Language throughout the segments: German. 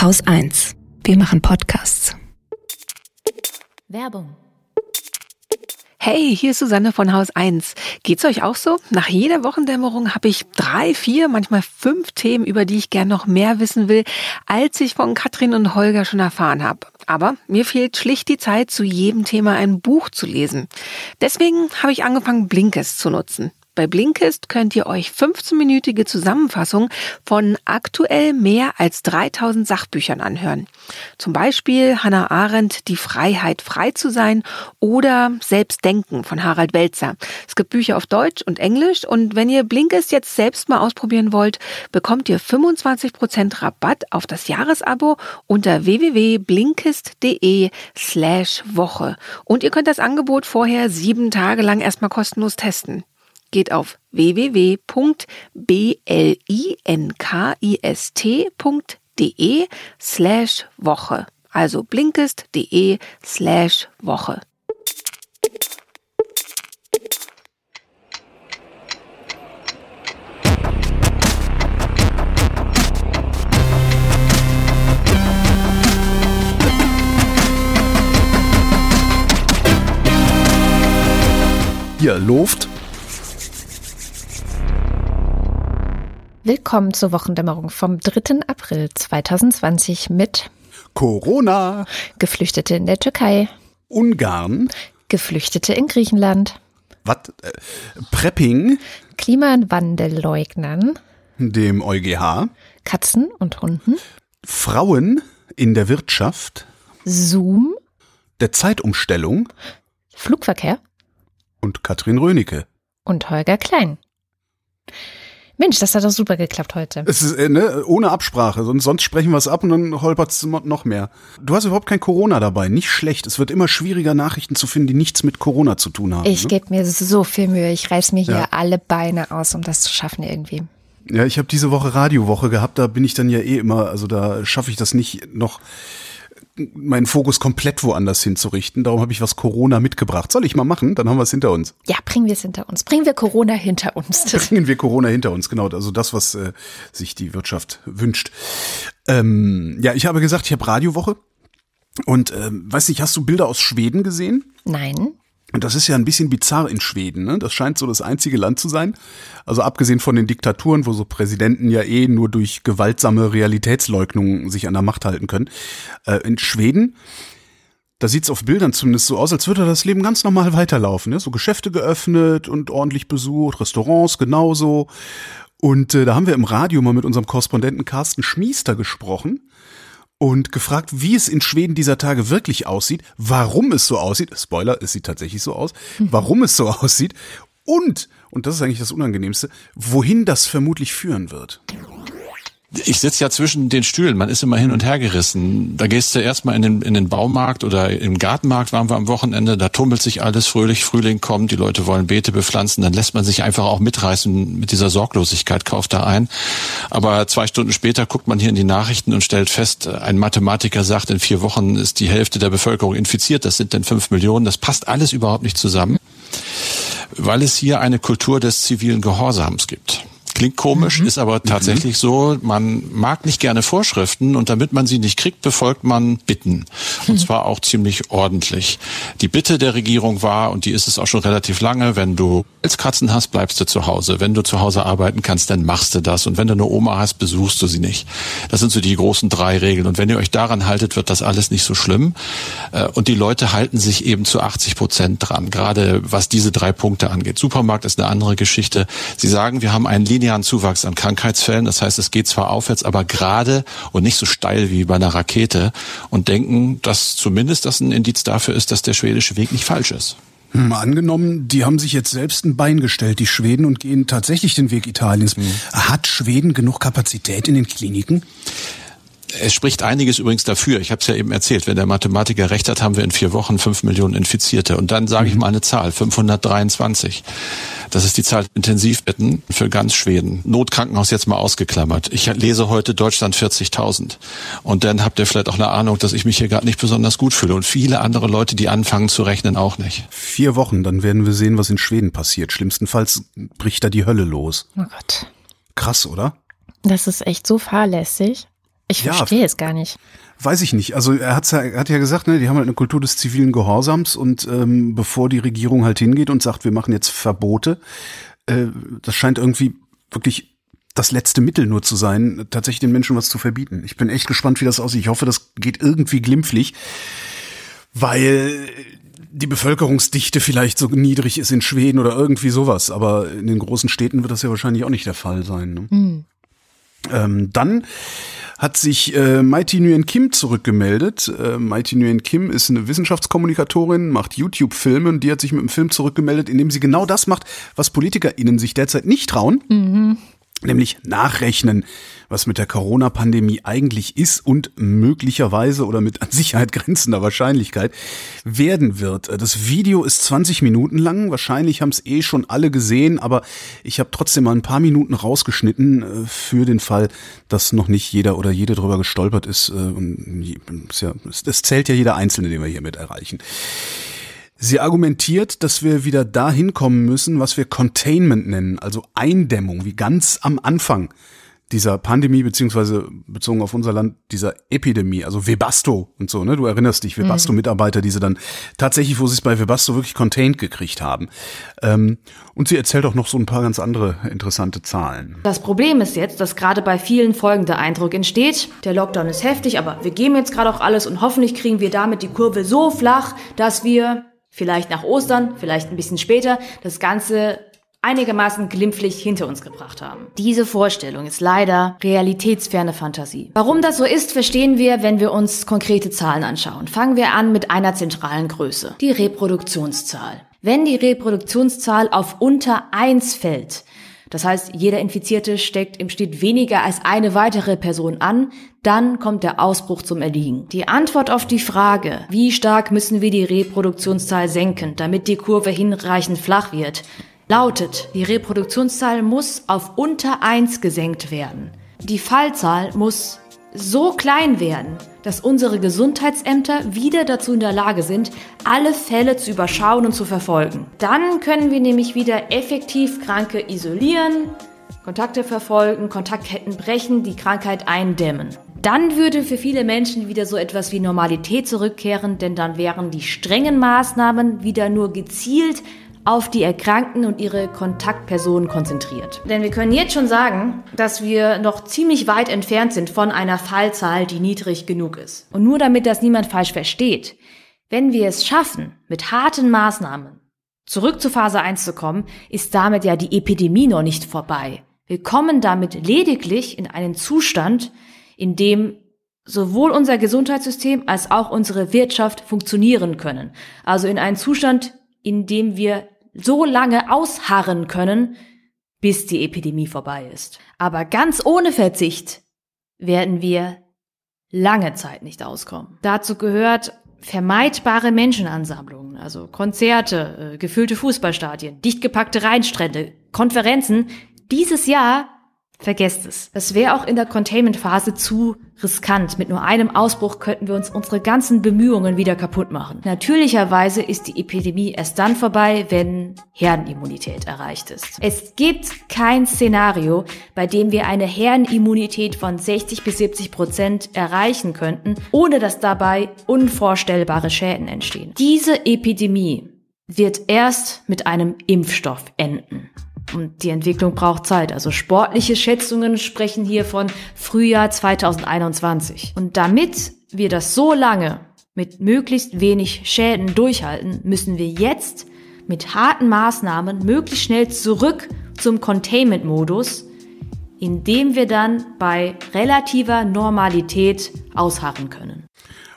Haus 1. Wir machen Podcasts. Werbung. Hey, hier ist Susanne von Haus 1. Geht's euch auch so? Nach jeder Wochendämmerung habe ich drei, vier, manchmal fünf Themen, über die ich gern noch mehr wissen will, als ich von Katrin und Holger schon erfahren habe. Aber mir fehlt schlicht die Zeit, zu jedem Thema ein Buch zu lesen. Deswegen habe ich angefangen, Blinkes zu nutzen. Bei Blinkist könnt ihr euch 15-minütige Zusammenfassungen von aktuell mehr als 3000 Sachbüchern anhören. Zum Beispiel Hannah Arendt Die Freiheit, frei zu sein oder Selbstdenken von Harald Welzer. Es gibt Bücher auf Deutsch und Englisch und wenn ihr Blinkist jetzt selbst mal ausprobieren wollt, bekommt ihr 25% Rabatt auf das Jahresabo unter www.blinkist.de slash Woche. Und ihr könnt das Angebot vorher sieben Tage lang erstmal kostenlos testen geht auf www.blinkist.de slash Woche. Also blinkist.de slash Woche. Hier, Luft. Willkommen zur Wochendämmerung vom 3. April 2020 mit Corona, Geflüchtete in der Türkei, Ungarn, Geflüchtete in Griechenland, was? Äh, Prepping, Klimawandelleugnern, dem EuGH, Katzen und Hunden, Frauen in der Wirtschaft, Zoom, der Zeitumstellung. Flugverkehr. Und Katrin Rönecke. und Holger Klein. Mensch, das hat doch super geklappt heute. Es ist äh, ne, ohne Absprache, sonst, sonst sprechen wir es ab und dann holpert es noch mehr. Du hast überhaupt kein Corona dabei, nicht schlecht. Es wird immer schwieriger, Nachrichten zu finden, die nichts mit Corona zu tun haben. Ich ne? gebe mir so viel Mühe. Ich reiß mir hier Ja. alle Beine aus, um das zu schaffen irgendwie. Ja, ich habe diese Woche Radiowoche gehabt, da bin ich dann ja eh immer, also da schaffe ich das nicht noch meinen Fokus komplett woanders hinzurichten. Darum habe ich was Corona mitgebracht. Soll ich mal machen? Dann haben wir es hinter uns. Ja, bringen wir es hinter uns. Bringen wir Corona hinter uns. Bringen wir Corona hinter uns, genau. Also das, was äh, sich die Wirtschaft wünscht. Ähm, ja, ich habe gesagt, ich habe Radiowoche. Und ähm, weiß nicht, hast du Bilder aus Schweden gesehen? Nein. Und das ist ja ein bisschen bizarr in Schweden. Ne? Das scheint so das einzige Land zu sein. Also abgesehen von den Diktaturen, wo so Präsidenten ja eh nur durch gewaltsame Realitätsleugnung sich an der Macht halten können. Äh, in Schweden, da sieht's auf Bildern zumindest so aus, als würde das Leben ganz normal weiterlaufen. Ne? So Geschäfte geöffnet und ordentlich besucht, Restaurants genauso. Und äh, da haben wir im Radio mal mit unserem Korrespondenten Carsten Schmiester gesprochen und gefragt, wie es in Schweden dieser Tage wirklich aussieht, warum es so aussieht. Spoiler, es sieht tatsächlich so aus. Warum es so aussieht und, und das ist eigentlich das Unangenehmste, wohin das vermutlich führen wird. Ich sitze ja zwischen den Stühlen, man ist immer hin und her gerissen. Da gehst du erstmal in den, in den Baumarkt oder im Gartenmarkt waren wir am Wochenende, da tummelt sich alles. Fröhlich, Frühling kommt, die Leute wollen Beete bepflanzen, dann lässt man sich einfach auch mitreißen mit dieser Sorglosigkeit, kauft da ein. Aber zwei Stunden später guckt man hier in die Nachrichten und stellt fest, ein Mathematiker sagt, in vier Wochen ist die Hälfte der Bevölkerung infiziert, das sind dann fünf Millionen, das passt alles überhaupt nicht zusammen, weil es hier eine Kultur des zivilen Gehorsams gibt. Klingt komisch, ist aber tatsächlich so. Man mag nicht gerne Vorschriften und damit man sie nicht kriegt, befolgt man Bitten. Und zwar auch ziemlich ordentlich. Die Bitte der Regierung war, und die ist es auch schon relativ lange, wenn du Pilzkratzen hast, bleibst du zu Hause. Wenn du zu Hause arbeiten kannst, dann machst du das. Und wenn du eine Oma hast, besuchst du sie nicht. Das sind so die großen drei Regeln. Und wenn ihr euch daran haltet, wird das alles nicht so schlimm. Äh, Und die Leute halten sich eben zu 80 Prozent dran, gerade was diese drei Punkte angeht. Supermarkt ist eine andere Geschichte. Sie sagen, wir haben einen linearen Zuwachs an Krankheitsfällen. Das heißt, es geht zwar aufwärts, aber gerade und nicht so steil wie bei einer Rakete und denken, dass zumindest das ein Indiz dafür ist, dass der schwedische Weg nicht falsch ist. Hm, angenommen, die haben sich jetzt selbst ein Bein gestellt, die Schweden, und gehen tatsächlich den Weg Italiens. Hat Schweden genug Kapazität in den Kliniken? Es spricht einiges übrigens dafür. Ich habe es ja eben erzählt. Wenn der Mathematiker recht hat, haben wir in vier Wochen fünf Millionen Infizierte. Und dann sage ich mal eine Zahl, 523. Das ist die Zahl der Intensivbetten für ganz Schweden. Notkrankenhaus jetzt mal ausgeklammert. Ich lese heute Deutschland 40.000. Und dann habt ihr vielleicht auch eine Ahnung, dass ich mich hier gerade nicht besonders gut fühle. Und viele andere Leute, die anfangen zu rechnen, auch nicht. Vier Wochen, dann werden wir sehen, was in Schweden passiert. Schlimmstenfalls bricht da die Hölle los. Oh Gott. Krass, oder? Das ist echt so fahrlässig. Ich Ja, verstehe es gar nicht. Weiß ich nicht. Also er, hat's ja, er hat ja gesagt, ne, die haben halt eine Kultur des zivilen Gehorsams und ähm, bevor die Regierung halt hingeht und sagt, wir machen jetzt Verbote, äh, das scheint irgendwie wirklich das letzte Mittel nur zu sein, tatsächlich den Menschen was zu verbieten. Ich bin echt gespannt, wie das aussieht. Ich hoffe, das geht irgendwie glimpflich, weil die Bevölkerungsdichte vielleicht so niedrig ist in Schweden oder irgendwie sowas. Aber in den großen Städten wird das ja wahrscheinlich auch nicht der Fall sein. Ne? Ähm, dann hat sich äh, Mighty Nguyen Kim zurückgemeldet. Äh, Mighty Nguyen Kim ist eine Wissenschaftskommunikatorin, macht YouTube-Filme und die hat sich mit einem Film zurückgemeldet, in dem sie genau das macht, was PolitikerInnen sich derzeit nicht trauen. Nämlich nachrechnen, was mit der Corona-Pandemie eigentlich ist und möglicherweise oder mit an Sicherheit grenzender Wahrscheinlichkeit werden wird. Das Video ist 20 Minuten lang. Wahrscheinlich haben es eh schon alle gesehen, aber ich habe trotzdem mal ein paar Minuten rausgeschnitten äh, für den Fall, dass noch nicht jeder oder jede drüber gestolpert ist. äh, Es zählt ja jeder Einzelne, den wir hiermit erreichen. Sie argumentiert, dass wir wieder dahin kommen müssen, was wir Containment nennen, also Eindämmung, wie ganz am Anfang dieser Pandemie, beziehungsweise bezogen auf unser Land, dieser Epidemie, also Webasto und so, ne? Du erinnerst dich, Webasto-Mitarbeiter, die sie dann tatsächlich, wo sie es bei Webasto wirklich contained gekriegt haben. Ähm, und sie erzählt auch noch so ein paar ganz andere interessante Zahlen. Das Problem ist jetzt, dass gerade bei vielen folgender Eindruck entsteht. Der Lockdown ist heftig, aber wir geben jetzt gerade auch alles und hoffentlich kriegen wir damit die Kurve so flach, dass wir vielleicht nach Ostern, vielleicht ein bisschen später, das Ganze einigermaßen glimpflich hinter uns gebracht haben. Diese Vorstellung ist leider realitätsferne Fantasie. Warum das so ist, verstehen wir, wenn wir uns konkrete Zahlen anschauen. Fangen wir an mit einer zentralen Größe, die Reproduktionszahl. Wenn die Reproduktionszahl auf unter 1 fällt, das heißt, jeder Infizierte steckt im Schnitt weniger als eine weitere Person an, dann kommt der Ausbruch zum Erliegen. Die Antwort auf die Frage, wie stark müssen wir die Reproduktionszahl senken, damit die Kurve hinreichend flach wird, lautet, die Reproduktionszahl muss auf unter 1 gesenkt werden. Die Fallzahl muss so klein werden, dass unsere Gesundheitsämter wieder dazu in der Lage sind, alle Fälle zu überschauen und zu verfolgen. Dann können wir nämlich wieder effektiv Kranke isolieren, Kontakte verfolgen, Kontaktketten brechen, die Krankheit eindämmen. Dann würde für viele Menschen wieder so etwas wie Normalität zurückkehren, denn dann wären die strengen Maßnahmen wieder nur gezielt auf die Erkrankten und ihre Kontaktpersonen konzentriert. Denn wir können jetzt schon sagen, dass wir noch ziemlich weit entfernt sind von einer Fallzahl, die niedrig genug ist. Und nur damit das niemand falsch versteht, wenn wir es schaffen, mit harten Maßnahmen zurück zu Phase 1 zu kommen, ist damit ja die Epidemie noch nicht vorbei. Wir kommen damit lediglich in einen Zustand, in dem sowohl unser Gesundheitssystem als auch unsere Wirtschaft funktionieren können. Also in einen Zustand, in dem wir so lange ausharren können, bis die Epidemie vorbei ist. Aber ganz ohne Verzicht werden wir lange Zeit nicht auskommen. Dazu gehört vermeidbare Menschenansammlungen, also Konzerte, äh, gefüllte Fußballstadien, dicht gepackte Rheinstrände, Konferenzen. Dieses Jahr vergesst es. Es wäre auch in der Containment-Phase zu riskant. Mit nur einem Ausbruch könnten wir uns unsere ganzen Bemühungen wieder kaputt machen. Natürlicherweise ist die Epidemie erst dann vorbei, wenn Herdenimmunität erreicht ist. Es gibt kein Szenario, bei dem wir eine Herdenimmunität von 60 bis 70 Prozent erreichen könnten, ohne dass dabei unvorstellbare Schäden entstehen. Diese Epidemie wird erst mit einem Impfstoff enden. Und die Entwicklung braucht Zeit. Also sportliche Schätzungen sprechen hier von Frühjahr 2021. Und damit wir das so lange mit möglichst wenig Schäden durchhalten, müssen wir jetzt mit harten Maßnahmen möglichst schnell zurück zum Containment-Modus, indem wir dann bei relativer Normalität ausharren können.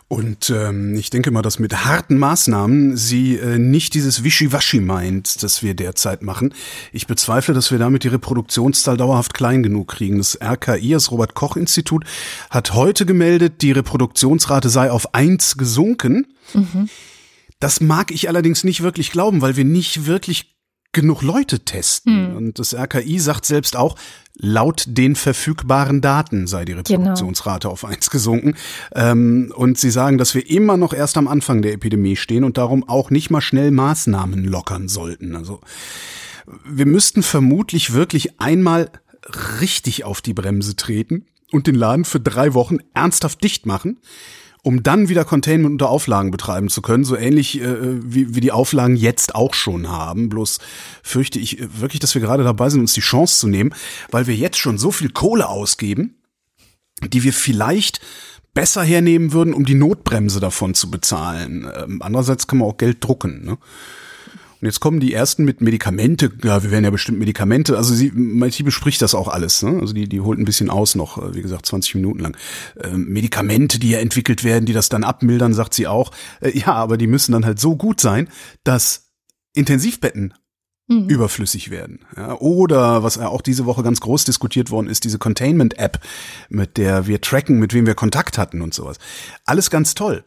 Und ähm, ich denke mal, dass mit harten Maßnahmen sie äh, nicht dieses Wischiwaschi meint, das wir derzeit machen. Ich bezweifle, dass wir damit die Reproduktionszahl dauerhaft klein genug kriegen. Das RKI, das Robert Koch Institut, hat heute gemeldet, die Reproduktionsrate sei auf eins gesunken. Das mag ich allerdings nicht wirklich glauben, weil wir nicht wirklich genug Leute testen. Und das RKI sagt selbst auch, laut den verfügbaren Daten sei die Reproduktionsrate auf eins gesunken. Ähm, und sie sagen, dass wir immer noch erst am Anfang der Epidemie stehen und darum auch nicht mal schnell Maßnahmen lockern sollten. Also wir müssten vermutlich wirklich einmal richtig auf die Bremse treten und den Laden für drei Wochen ernsthaft dicht machen, um dann wieder Containment unter Auflagen betreiben zu können, so ähnlich äh, wie, wie die Auflagen jetzt auch schon haben. Bloß fürchte ich äh, wirklich, dass wir gerade dabei sind, uns die Chance zu nehmen, weil wir jetzt schon so viel Kohle ausgeben, die wir vielleicht besser hernehmen würden, um die Notbremse davon zu bezahlen. Ähm, andererseits kann man auch Geld drucken. Ne? Und jetzt kommen die ersten mit Medikamente. Ja, wir werden ja bestimmt Medikamente. Also sie, Malti bespricht das auch alles. Ne? Also die, die holt ein bisschen aus noch, äh, wie gesagt, 20 Minuten lang. Ähm, Medikamente, die ja entwickelt werden, die das dann abmildern, sagt sie auch. Äh, ja, aber die müssen dann halt so gut sein, dass Intensivbetten mhm. überflüssig werden. Ja, oder was auch diese Woche ganz groß diskutiert worden ist, diese Containment-App, mit der wir tracken, mit wem wir Kontakt hatten und sowas. Alles ganz toll.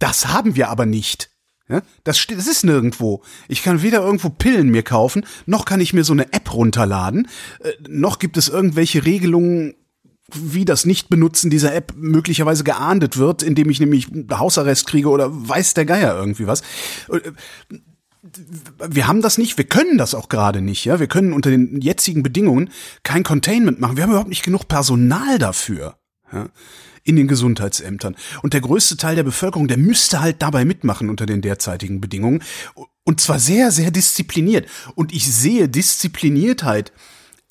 Das haben wir aber nicht. Ja, das, das ist nirgendwo. Ich kann weder irgendwo Pillen mir kaufen, noch kann ich mir so eine App runterladen, äh, noch gibt es irgendwelche Regelungen, wie das Nichtbenutzen dieser App möglicherweise geahndet wird, indem ich nämlich Hausarrest kriege oder weiß der Geier irgendwie was. Äh, wir haben das nicht, wir können das auch gerade nicht, ja. Wir können unter den jetzigen Bedingungen kein Containment machen. Wir haben überhaupt nicht genug Personal dafür. Ja in den Gesundheitsämtern. Und der größte Teil der Bevölkerung, der müsste halt dabei mitmachen unter den derzeitigen Bedingungen. Und zwar sehr, sehr diszipliniert. Und ich sehe Diszipliniertheit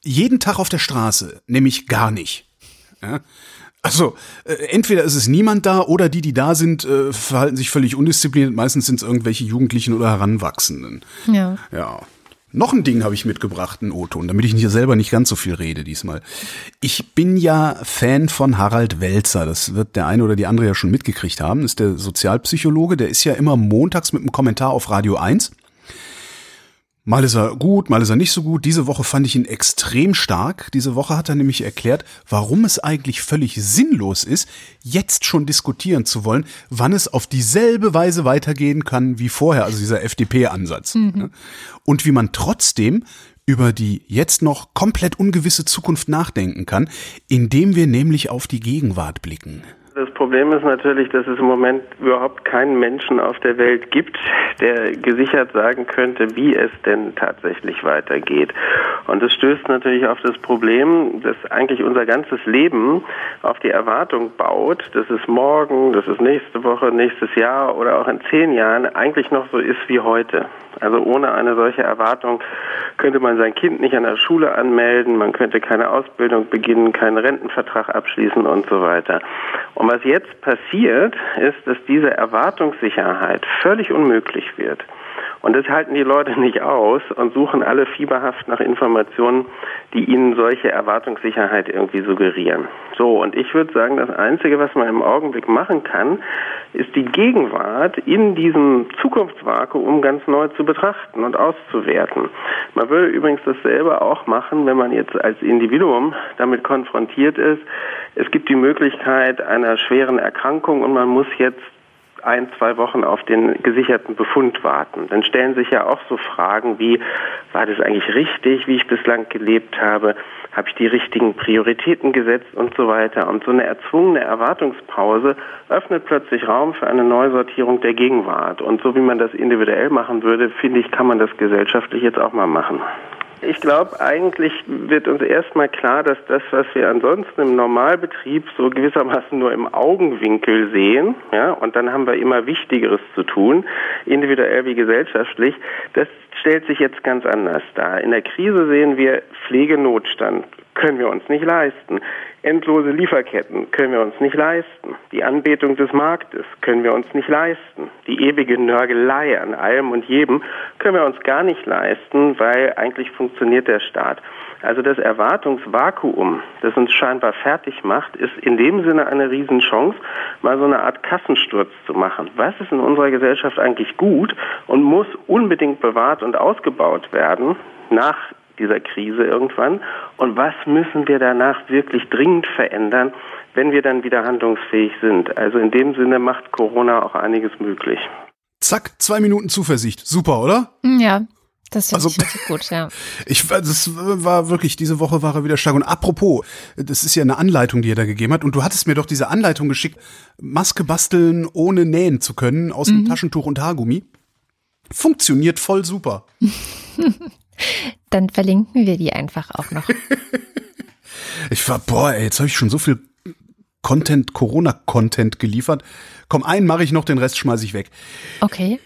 jeden Tag auf der Straße, nämlich gar nicht. Ja? Also, äh, entweder ist es niemand da oder die, die da sind, äh, verhalten sich völlig undiszipliniert. Meistens sind es irgendwelche Jugendlichen oder Heranwachsenden. Ja. Ja. Noch ein Ding habe ich mitgebracht, ein O-Ton, damit ich nicht selber nicht ganz so viel rede diesmal. Ich bin ja Fan von Harald Welzer. Das wird der eine oder die andere ja schon mitgekriegt haben. Das ist der Sozialpsychologe. Der ist ja immer montags mit einem Kommentar auf Radio 1. Mal ist er gut, mal ist er nicht so gut. Diese Woche fand ich ihn extrem stark. Diese Woche hat er nämlich erklärt, warum es eigentlich völlig sinnlos ist, jetzt schon diskutieren zu wollen, wann es auf dieselbe Weise weitergehen kann wie vorher, also dieser FDP-Ansatz. Mhm. Und wie man trotzdem über die jetzt noch komplett ungewisse Zukunft nachdenken kann, indem wir nämlich auf die Gegenwart blicken. Das Problem ist natürlich, dass es im Moment überhaupt keinen Menschen auf der Welt gibt, der gesichert sagen könnte, wie es denn tatsächlich weitergeht. Und es stößt natürlich auf das Problem, dass eigentlich unser ganzes Leben auf die Erwartung baut, dass es morgen, dass es nächste Woche, nächstes Jahr oder auch in zehn Jahren eigentlich noch so ist wie heute. Also ohne eine solche Erwartung könnte man sein Kind nicht an der Schule anmelden, man könnte keine Ausbildung beginnen, keinen Rentenvertrag abschließen und so weiter. Und was jetzt passiert, ist, dass diese Erwartungssicherheit völlig unmöglich wird. Und das halten die Leute nicht aus und suchen alle fieberhaft nach Informationen, die ihnen solche Erwartungssicherheit irgendwie suggerieren. So, und ich würde sagen, das Einzige, was man im Augenblick machen kann, ist die Gegenwart in diesem Zukunftsvakuum ganz neu zu betrachten und auszuwerten. Man würde übrigens dasselbe auch machen, wenn man jetzt als Individuum damit konfrontiert ist. Es gibt die Möglichkeit einer schweren Erkrankung und man muss jetzt ein, zwei Wochen auf den gesicherten Befund warten. Dann stellen sich ja auch so Fragen wie, war das eigentlich richtig, wie ich bislang gelebt habe? Habe ich die richtigen Prioritäten gesetzt und so weiter? Und so eine erzwungene Erwartungspause öffnet plötzlich Raum für eine Neusortierung der Gegenwart. Und so wie man das individuell machen würde, finde ich, kann man das gesellschaftlich jetzt auch mal machen. Ich glaube, eigentlich wird uns erstmal klar, dass das, was wir ansonsten im Normalbetrieb so gewissermaßen nur im Augenwinkel sehen, ja, und dann haben wir immer Wichtigeres zu tun, individuell wie gesellschaftlich, das stellt sich jetzt ganz anders dar. In der Krise sehen wir Pflegenotstand, können wir uns nicht leisten. Endlose Lieferketten können wir uns nicht leisten. Die Anbetung des Marktes können wir uns nicht leisten. Die ewige Nörgelei an allem und jedem können wir uns gar nicht leisten, weil eigentlich funktioniert der Staat. Also das Erwartungsvakuum, das uns scheinbar fertig macht, ist in dem Sinne eine Riesenchance, mal so eine Art Kassensturz zu machen. Was ist in unserer Gesellschaft eigentlich gut und muss unbedingt bewahrt und ausgebaut werden nach dieser Krise irgendwann und was müssen wir danach wirklich dringend verändern, wenn wir dann wieder handlungsfähig sind. Also in dem Sinne macht Corona auch einiges möglich. Zack, zwei Minuten Zuversicht. Super, oder? Ja. Das ist also, richtig gut, ja. Ich, das war wirklich, diese Woche war er wieder stark. Und apropos, das ist ja eine Anleitung, die er da gegeben hat. Und du hattest mir doch diese Anleitung geschickt, Maske basteln, ohne nähen zu können, aus mhm. dem Taschentuch und Haargummi. Funktioniert voll super. Dann verlinken wir die einfach auch noch. Ich war, boah, ey, jetzt habe ich schon so viel Content, Corona-Content geliefert. Komm, einen mache ich noch, den Rest schmeiße ich weg. Okay.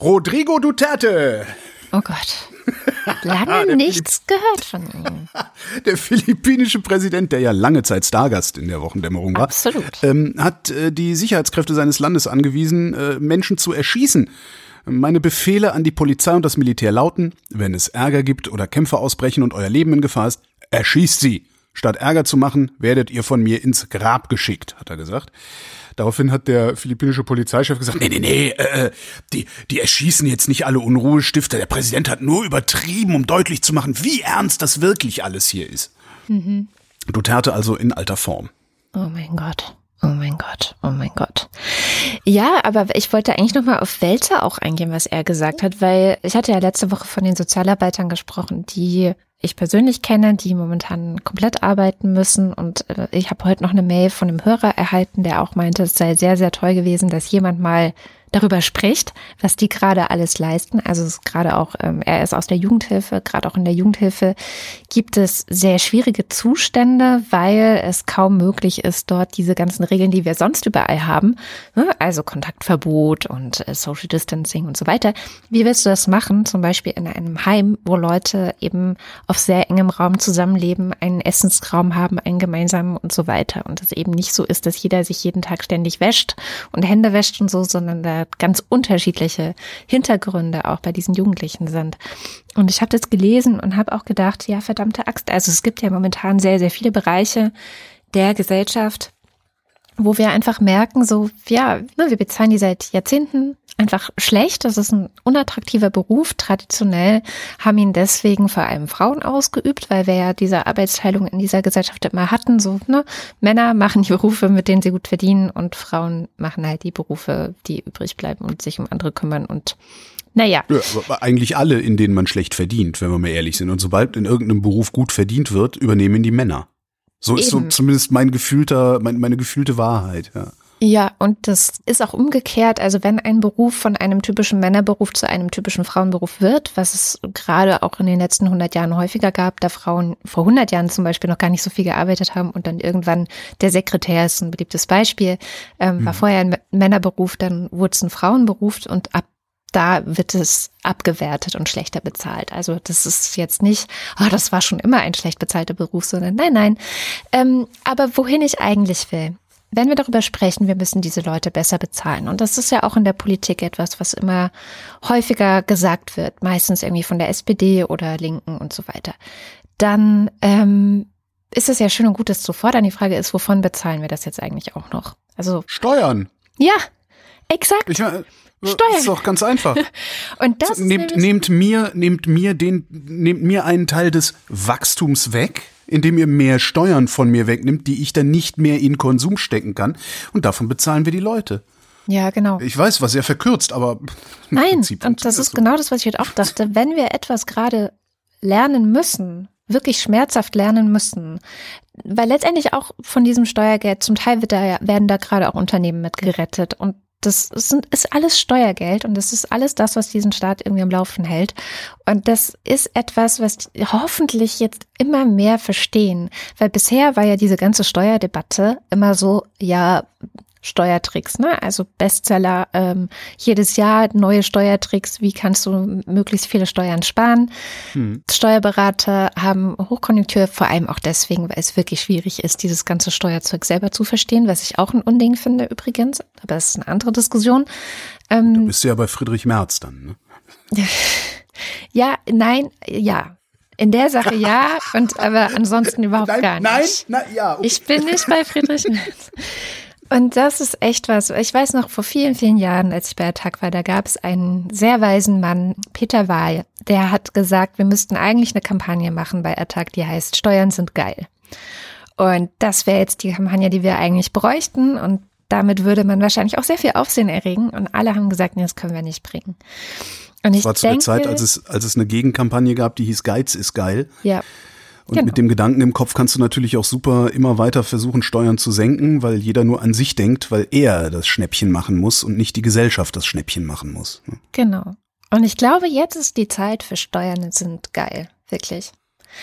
Rodrigo Duterte, Oh Gott. Lange nichts gehört von ihm. der philippinische Präsident, der ja lange Zeit Stargast in der Wochendämmerung war, Absolut. ähm, hat äh, die Sicherheitskräfte seines Landes angewiesen, äh, Menschen zu erschießen. Meine Befehle an die Polizei und das Militär lauten, wenn es Ärger gibt oder Kämpfe ausbrechen und euer Leben in Gefahr ist, erschießt sie. Statt Ärger zu machen, werdet ihr von mir ins Grab geschickt, hat er gesagt. Daraufhin hat der philippinische Polizeichef gesagt, nee, nee, nee, äh, die, die erschießen jetzt nicht alle Unruhestifter. Der Präsident hat nur übertrieben, um deutlich zu machen, wie ernst das wirklich alles hier ist. Duterte also in alter Form. Oh mein Gott. Oh mein Gott, oh mein Gott. Ja, aber ich wollte eigentlich nochmal auf Welzer auch eingehen, was er gesagt hat, weil ich hatte ja letzte Woche von den Sozialarbeitern gesprochen, die ich persönlich kenne, die momentan komplett arbeiten müssen. Und äh, ich habe heute noch eine Mail von einem Hörer erhalten, der auch meinte, es sei sehr, sehr toll gewesen, dass jemand mal darüber spricht, was die gerade alles leisten. Also es ist gerade auch, ähm, er ist aus der Jugendhilfe, gerade auch in der Jugendhilfe gibt es sehr schwierige Zustände, weil es kaum möglich ist, dort diese ganzen Regeln, die wir sonst überall haben, ne, also Kontaktverbot und äh, Social Distancing und so weiter. Wie willst du das machen? Zum Beispiel in einem Heim, wo Leute eben auf sehr engem Raum zusammenleben, einen Essensraum haben, einen gemeinsamen und so weiter. Und es eben nicht so ist, dass jeder sich jeden Tag ständig wäscht und Hände wäscht und so, sondern da ganz unterschiedliche Hintergründe auch bei diesen Jugendlichen sind. Und ich habe das gelesen und habe auch gedacht, ja, verdammte Axt. Also es gibt ja momentan sehr, sehr viele Bereiche der Gesellschaft, wo wir einfach merken, so, ja, ne, wir bezahlen die seit Jahrzehnten einfach schlecht. Das ist ein unattraktiver Beruf. Traditionell haben ihn deswegen vor allem Frauen ausgeübt, weil wir ja diese Arbeitsteilung in dieser Gesellschaft immer hatten. So, ne, Männer machen die Berufe, mit denen sie gut verdienen und Frauen machen halt die Berufe, die übrig bleiben und sich um andere kümmern und naja. Ja, aber eigentlich alle, in denen man schlecht verdient, wenn wir mal ehrlich sind. Und sobald in irgendeinem Beruf gut verdient wird, übernehmen die Männer. So ist so Eben. zumindest mein gefühlter, mein, meine gefühlte Wahrheit. Ja. Ja, und das ist auch umgekehrt. Also wenn ein Beruf von einem typischen Männerberuf zu einem typischen Frauenberuf wird, was es gerade auch in den letzten 100 Jahren häufiger gab, da Frauen vor 100 Jahren zum Beispiel noch gar nicht so viel gearbeitet haben und dann irgendwann der Sekretär ist ein beliebtes Beispiel, ähm, war vorher ein Männerberuf, dann wurde es ein Frauenberuf und ab da wird es abgewertet und schlechter bezahlt. Also das ist jetzt nicht, oh, das war schon immer ein schlecht bezahlter Beruf, sondern nein, nein. Ähm, aber wohin ich eigentlich will, wenn wir darüber sprechen, wir müssen diese Leute besser bezahlen. Und das ist ja auch in der Politik etwas, was immer häufiger gesagt wird, meistens irgendwie von der SPD oder Linken und so weiter. Dann ähm, ist es ja schön und gut, das zu fordern. Die Frage ist, wovon bezahlen wir das jetzt eigentlich auch noch? Also Steuern. ja, exakt. Ich Steuern. ist doch ganz einfach. Und das nehmt, nehmt mir, nehmt mir den, nehmt mir einen Teil des Wachstums weg, indem ihr mehr Steuern von mir wegnimmt, die ich dann nicht mehr in Konsum stecken kann. Und davon bezahlen wir die Leute. ja, genau. Ich weiß, was sehr verkürzt, aber Nein, Prinzip und das ist so. genau das, was ich heute auch dachte. Wenn wir etwas gerade lernen müssen, wirklich schmerzhaft lernen müssen, weil letztendlich auch von diesem Steuergeld, zum Teil wird da, werden da gerade auch Unternehmen mit gerettet und das sind, ist alles Steuergeld und das ist alles das, was diesen Staat irgendwie am Laufen hält. Und das ist etwas, was hoffentlich jetzt immer mehr verstehen. Weil bisher war ja diese ganze Steuerdebatte immer so, ja, Steuertricks, ne? Also Bestseller, ähm, jedes Jahr neue Steuertricks, wie kannst du möglichst viele Steuern sparen? Steuerberater haben Hochkonjunktur, vor allem auch deswegen, weil es wirklich schwierig ist, dieses ganze Steuerzeug selber zu verstehen, was ich auch ein Unding finde übrigens, aber das ist eine andere Diskussion. Ähm, Du bist ja bei Friedrich Merz dann, ne? ja, nein, ja. In der Sache ja, und aber ansonsten überhaupt gar nicht. nein, nein, ja. okay. Ich bin nicht bei Friedrich Merz. Und das ist echt was. Ich weiß noch, vor vielen, vielen Jahren, als ich bei Attac war, da gab es einen sehr weisen Mann, Peter Wahl, der hat gesagt, wir müssten eigentlich eine Kampagne machen bei Attac, die heißt Steuern sind geil. Und das wäre jetzt die Kampagne, die wir eigentlich bräuchten. Und damit würde man wahrscheinlich auch sehr viel Aufsehen erregen. Und alle haben gesagt, nee, das können wir nicht bringen. Und ich Das war zu denke, der Zeit, als es, als es eine Gegenkampagne gab, die hieß Geiz ist geil. ja, Und Genau. mit dem Gedanken im Kopf kannst du natürlich auch super immer weiter versuchen, Steuern zu senken, weil jeder nur an sich denkt, weil er das Schnäppchen machen muss und nicht die Gesellschaft das Schnäppchen machen muss. Genau. Und ich glaube, jetzt ist die Zeit für Steuern sind geil. Wirklich.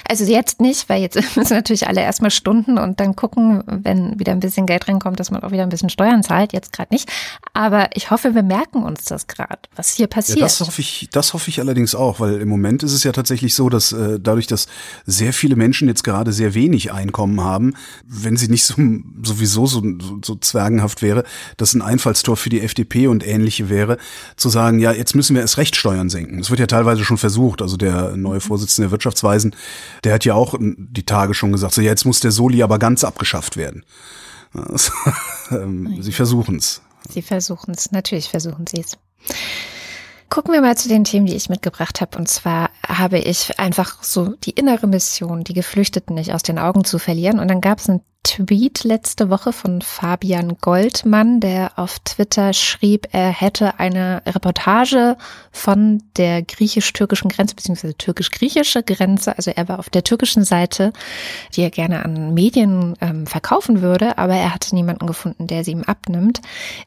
Also jetzt nicht, weil jetzt müssen natürlich alle erstmal Stunden und dann gucken, wenn wieder ein bisschen Geld reinkommt, dass man auch wieder ein bisschen Steuern zahlt. Jetzt gerade nicht. Aber ich hoffe, wir merken uns das gerade, was hier passiert. Ja, das hoffe ich, das hoffe ich allerdings auch, weil im Moment ist es ja tatsächlich so, dass äh, dadurch, dass sehr viele Menschen jetzt gerade sehr wenig Einkommen haben, wenn sie nicht so, sowieso so, so, so zwergenhaft wäre, dass ein Einfallstor für die FDP und ähnliche wäre, zu sagen, ja, jetzt müssen wir erst recht Steuern senken. Das wird ja teilweise schon versucht. Also der neue Vorsitzende der Wirtschaftsweisen der hat ja auch die Tage schon gesagt, so jetzt muss der Soli aber ganz abgeschafft werden. Also, ähm, sie versuchen es. Sie versuchen es, natürlich versuchen sie es. Gucken wir mal zu den Themen, die ich mitgebracht habe. Und zwar habe ich einfach so die innere Mission, die Geflüchteten nicht aus den Augen zu verlieren. Und dann gab es einen Tweet letzte Woche von Fabian Goldmann, der auf Twitter schrieb, er hätte eine Reportage von der griechisch-türkischen Grenze beziehungsweise türkisch-griechische Grenze, also er war auf der türkischen Seite, die er gerne an Medien ähm, verkaufen würde, aber er hatte niemanden gefunden, der sie ihm abnimmt.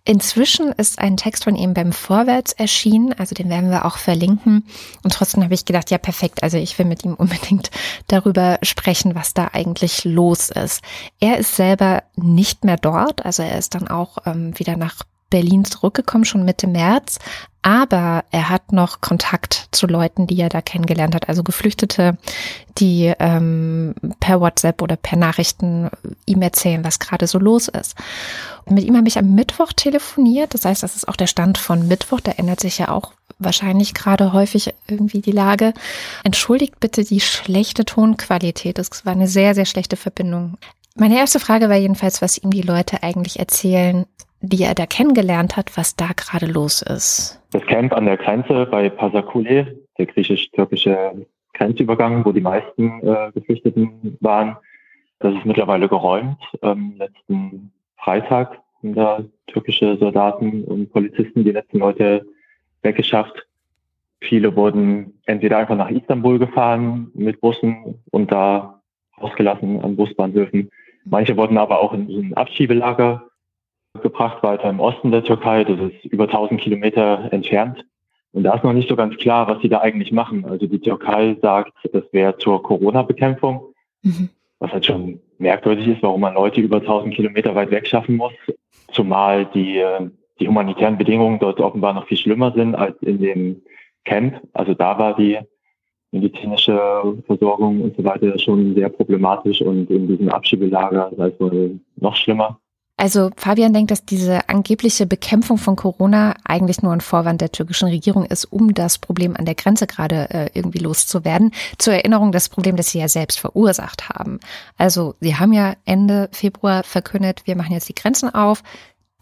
Inzwischen ist ein Text von ihm beim Vorwärts erschienen, also den werden wir auch verlinken. Und trotzdem habe ich gedacht, ja perfekt, also ich will mit ihm unbedingt darüber sprechen, was da eigentlich los ist. Er ist selber nicht mehr dort, also er ist dann auch ähm, wieder nach Berlin zurückgekommen, schon Mitte März. Aber er hat noch Kontakt zu Leuten, die er da kennengelernt hat, also Geflüchtete, die ähm, per WhatsApp oder per Nachrichten ihm erzählen, was gerade so los ist. Und mit ihm habe ich am Mittwoch telefoniert. Das heißt, das ist auch der Stand von Mittwoch. Da ändert sich ja auch wahrscheinlich gerade häufig irgendwie die Lage. Entschuldigt bitte die schlechte Tonqualität. Das war eine sehr, sehr schlechte Verbindung. Meine erste Frage war jedenfalls, was ihm die Leute eigentlich erzählen, die er da kennengelernt hat, was da gerade los ist. Das Camp an der Grenze bei Pasakule, der griechisch-türkische Grenzübergang, wo die meisten äh, Geflüchteten waren, das ist mittlerweile geräumt. Ähm, letzten Freitag sind da türkische Soldaten und Polizisten die letzten Leute weggeschafft. Viele wurden entweder einfach nach Istanbul gefahren mit Bussen und da ausgelassen an Busbahnhöfen Manche wurden aber auch in ein Abschiebelager gebracht, weiter im Osten der Türkei. Das ist über 1000 Kilometer entfernt. Und da ist noch nicht so ganz klar, was sie da eigentlich machen. Also die Türkei sagt, das wäre zur Corona-Bekämpfung, mhm. was halt schon merkwürdig ist, warum man Leute über 1000 Kilometer weit weg schaffen muss. Zumal die, die humanitären Bedingungen dort offenbar noch viel schlimmer sind als in dem Camp. Also da war die medizinische Versorgung und so weiter schon sehr problematisch und in diesem Abschiebelager sei es wohl noch schlimmer. Also Fabian denkt, dass diese angebliche Bekämpfung von Corona eigentlich nur ein Vorwand der türkischen Regierung ist, um das Problem an der Grenze gerade äh, irgendwie loszuwerden. Zur Erinnerung das Problem, das sie ja selbst verursacht haben. Also sie haben ja Ende Februar verkündet, wir machen jetzt die Grenzen auf.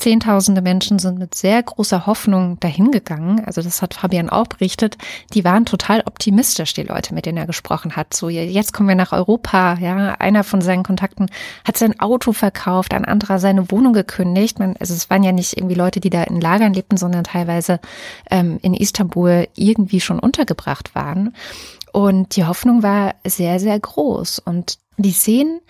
Zehntausende Menschen sind mit sehr großer Hoffnung dahingegangen. Also das hat Fabian auch berichtet. Die waren total optimistisch, die Leute, mit denen er gesprochen hat. So, jetzt kommen wir nach Europa. Ja, einer von seinen Kontakten hat sein Auto verkauft, ein anderer seine Wohnung gekündigt. Man, also es waren ja nicht irgendwie Leute, die da in Lagern lebten, sondern teilweise ähm, in Istanbul irgendwie schon untergebracht waren. Und die Hoffnung war sehr, sehr groß. Und die Szenen,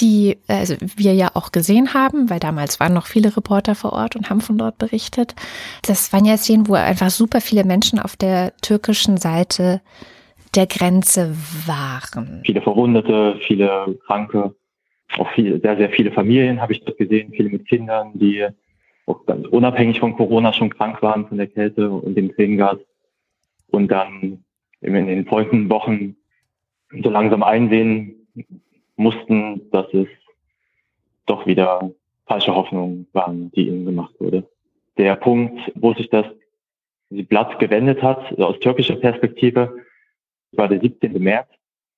die also wir ja auch gesehen haben, weil damals waren noch viele Reporter vor Ort und haben von dort berichtet. Das waren ja Szenen, wo einfach super viele Menschen auf der türkischen Seite der Grenze waren. Viele Verwundete, viele Kranke, auch viele, sehr, sehr viele Familien habe ich dort gesehen, viele mit Kindern, die auch ganz unabhängig von Corona schon krank waren, von der Kälte und dem Tränengas. Und dann in den folgenden Wochen so langsam einsehen, mussten, dass es doch wieder falsche Hoffnungen waren, die ihnen gemacht wurde. Der Punkt, wo sich das Blatt gewendet hat, aus türkischer Perspektive, war der 17. März.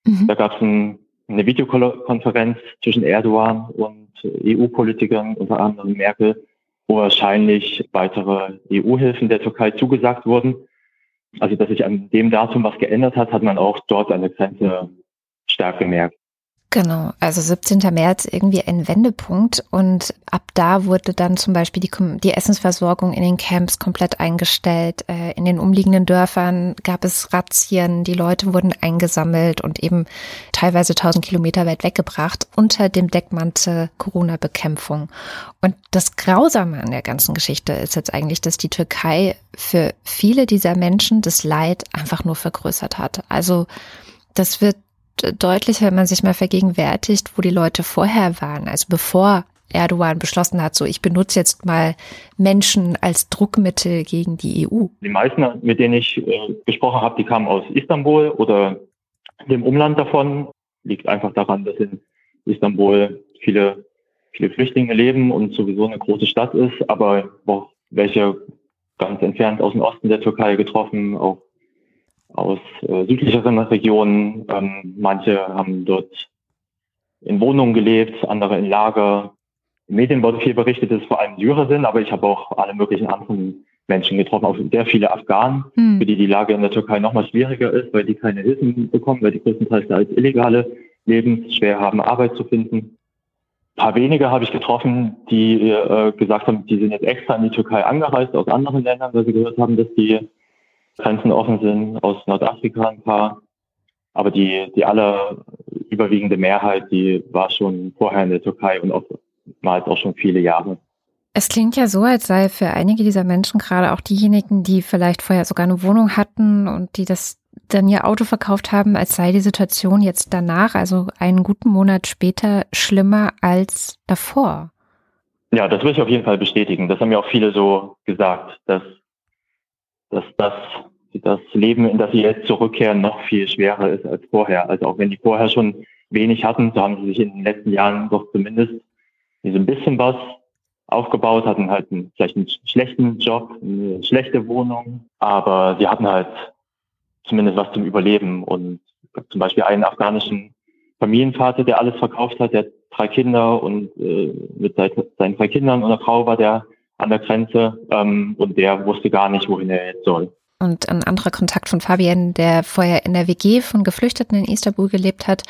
Mhm. Da gab es ein, eine Videokonferenz zwischen Erdogan und EU-Politikern, unter anderem Merkel, wo wahrscheinlich weitere EU-Hilfen der Türkei zugesagt wurden. Also, dass sich an dem Datum was geändert hat, hat man auch dort an der Grenze stark gemerkt. Genau, also 17. März irgendwie ein Wendepunkt und ab da wurde dann zum Beispiel die, die Essensversorgung in den Camps komplett eingestellt. Äh, in den umliegenden Dörfern gab es Razzien, die Leute wurden eingesammelt und eben teilweise 1000 Kilometer weit weggebracht unter dem Deckmantel Corona-Bekämpfung. Und das Grausame an der ganzen Geschichte ist jetzt eigentlich, dass die Türkei für viele dieser Menschen das Leid einfach nur vergrößert hat. Also das wird deutlich, wenn man sich mal vergegenwärtigt, wo die Leute vorher waren, also bevor Erdogan beschlossen hat, so ich benutze jetzt mal Menschen als Druckmittel gegen die EU? Die meisten, mit denen ich äh, gesprochen habe, die kamen aus Istanbul oder dem Umland davon. Liegt einfach daran, dass in Istanbul viele, viele Flüchtlinge leben und sowieso eine große Stadt ist, aber auch welche ganz entfernt aus dem Osten der Türkei getroffen, auch aus äh, südlicheren Regionen. Ähm, manche haben dort in Wohnungen gelebt, andere in Lager. In Medien wurde viel berichtet, dass es vor allem Syrer sind, aber ich habe auch alle möglichen anderen Menschen getroffen, auch sehr viele Afghanen, hm. für die die Lage in der Türkei nochmal schwieriger ist, weil die keine Hilfen bekommen, weil die größtenteils als Illegale leben, schwer haben, Arbeit zu finden. Ein paar wenige habe ich getroffen, die äh, gesagt haben, die sind jetzt extra in die Türkei angereist aus anderen Ländern, weil sie gehört haben, dass die Grenzen offen sind, aus Nordafrika ein paar. Aber die, die aller überwiegende Mehrheit, die war schon vorher in der Türkei und oftmals auch schon viele Jahre. Es klingt ja so, als sei für einige dieser Menschen, gerade auch diejenigen, die vielleicht vorher sogar eine Wohnung hatten und die das dann ihr Auto verkauft haben, als sei die Situation jetzt danach, also einen guten Monat später, schlimmer als davor. Ja, das will ich auf jeden Fall bestätigen. Das haben ja auch viele so gesagt, dass, dass das, das Leben, in das sie jetzt zurückkehren, noch viel schwerer ist als vorher. Also auch wenn die vorher schon wenig hatten, so haben sie sich in den letzten Jahren doch zumindest so ein bisschen was aufgebaut, hatten halt einen, vielleicht einen schlechten Job, eine schlechte Wohnung, aber sie hatten halt zumindest was zum Überleben. Und zum Beispiel einen afghanischen Familienvater, der alles verkauft hat, der hat drei Kinder und äh, mit seinen drei Kindern und einer Frau war der an der Grenze ähm, und der wusste gar nicht, wohin er jetzt soll. Und ein anderer Kontakt von Fabian, der vorher in der WG von Geflüchteten in Istanbul gelebt hat,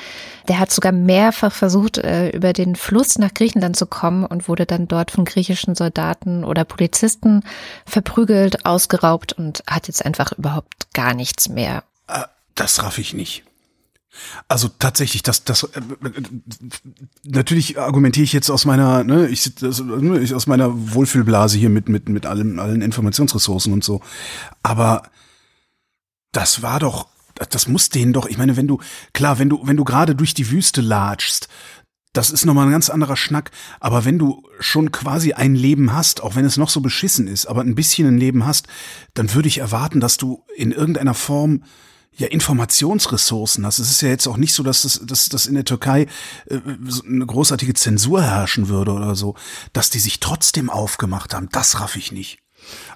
der hat sogar mehrfach versucht, äh, über den Fluss nach Griechenland zu kommen und wurde dann dort von griechischen Soldaten oder Polizisten verprügelt, ausgeraubt und hat jetzt einfach überhaupt gar nichts mehr. Äh, das raff ich nicht. Also tatsächlich, das, das äh, natürlich argumentiere ich jetzt aus meiner, ne, ich, das, ne, ich aus meiner Wohlfühlblase hier mit mit mit allen allen Informationsressourcen und so. Aber das war doch, das muss denen doch. Ich meine, wenn du klar, wenn du wenn du gerade durch die Wüste latschst, das ist nochmal ein ganz anderer Schnack. Aber wenn du schon quasi ein Leben hast, auch wenn es noch so beschissen ist, aber ein bisschen ein Leben hast, dann würde ich erwarten, dass du in irgendeiner Form ja Informationsressourcen hast. Es ist ja jetzt auch nicht so, dass das, dass, dass in der Türkei äh, so eine großartige Zensur herrschen würde oder so, dass die sich trotzdem aufgemacht haben. Das raff ich nicht.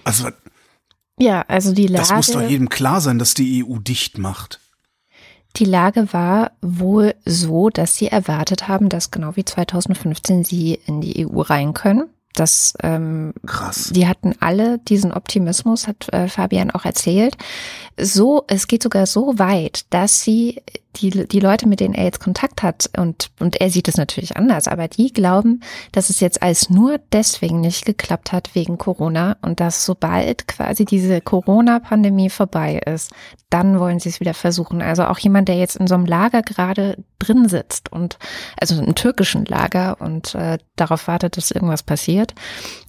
Also ja, also die Lage. Das muss doch jedem klar sein, dass die EU dicht macht. Die Lage war wohl so, dass sie erwartet haben, dass genau wie 2015 sie in die EU rein können. Das, ähm, Krass. Die hatten alle diesen Optimismus, hat äh, Fabian auch erzählt. So, es geht sogar so weit, dass sie die, die Leute, mit denen er jetzt Kontakt hat, und, und er sieht es natürlich anders, aber die glauben, dass es jetzt alles nur deswegen nicht geklappt hat wegen Corona und dass sobald quasi diese Corona-Pandemie vorbei ist, dann wollen sie es wieder versuchen. Also auch jemand, der jetzt in so einem Lager gerade drin sitzt und also im türkischen Lager und äh, darauf wartet, dass irgendwas passiert.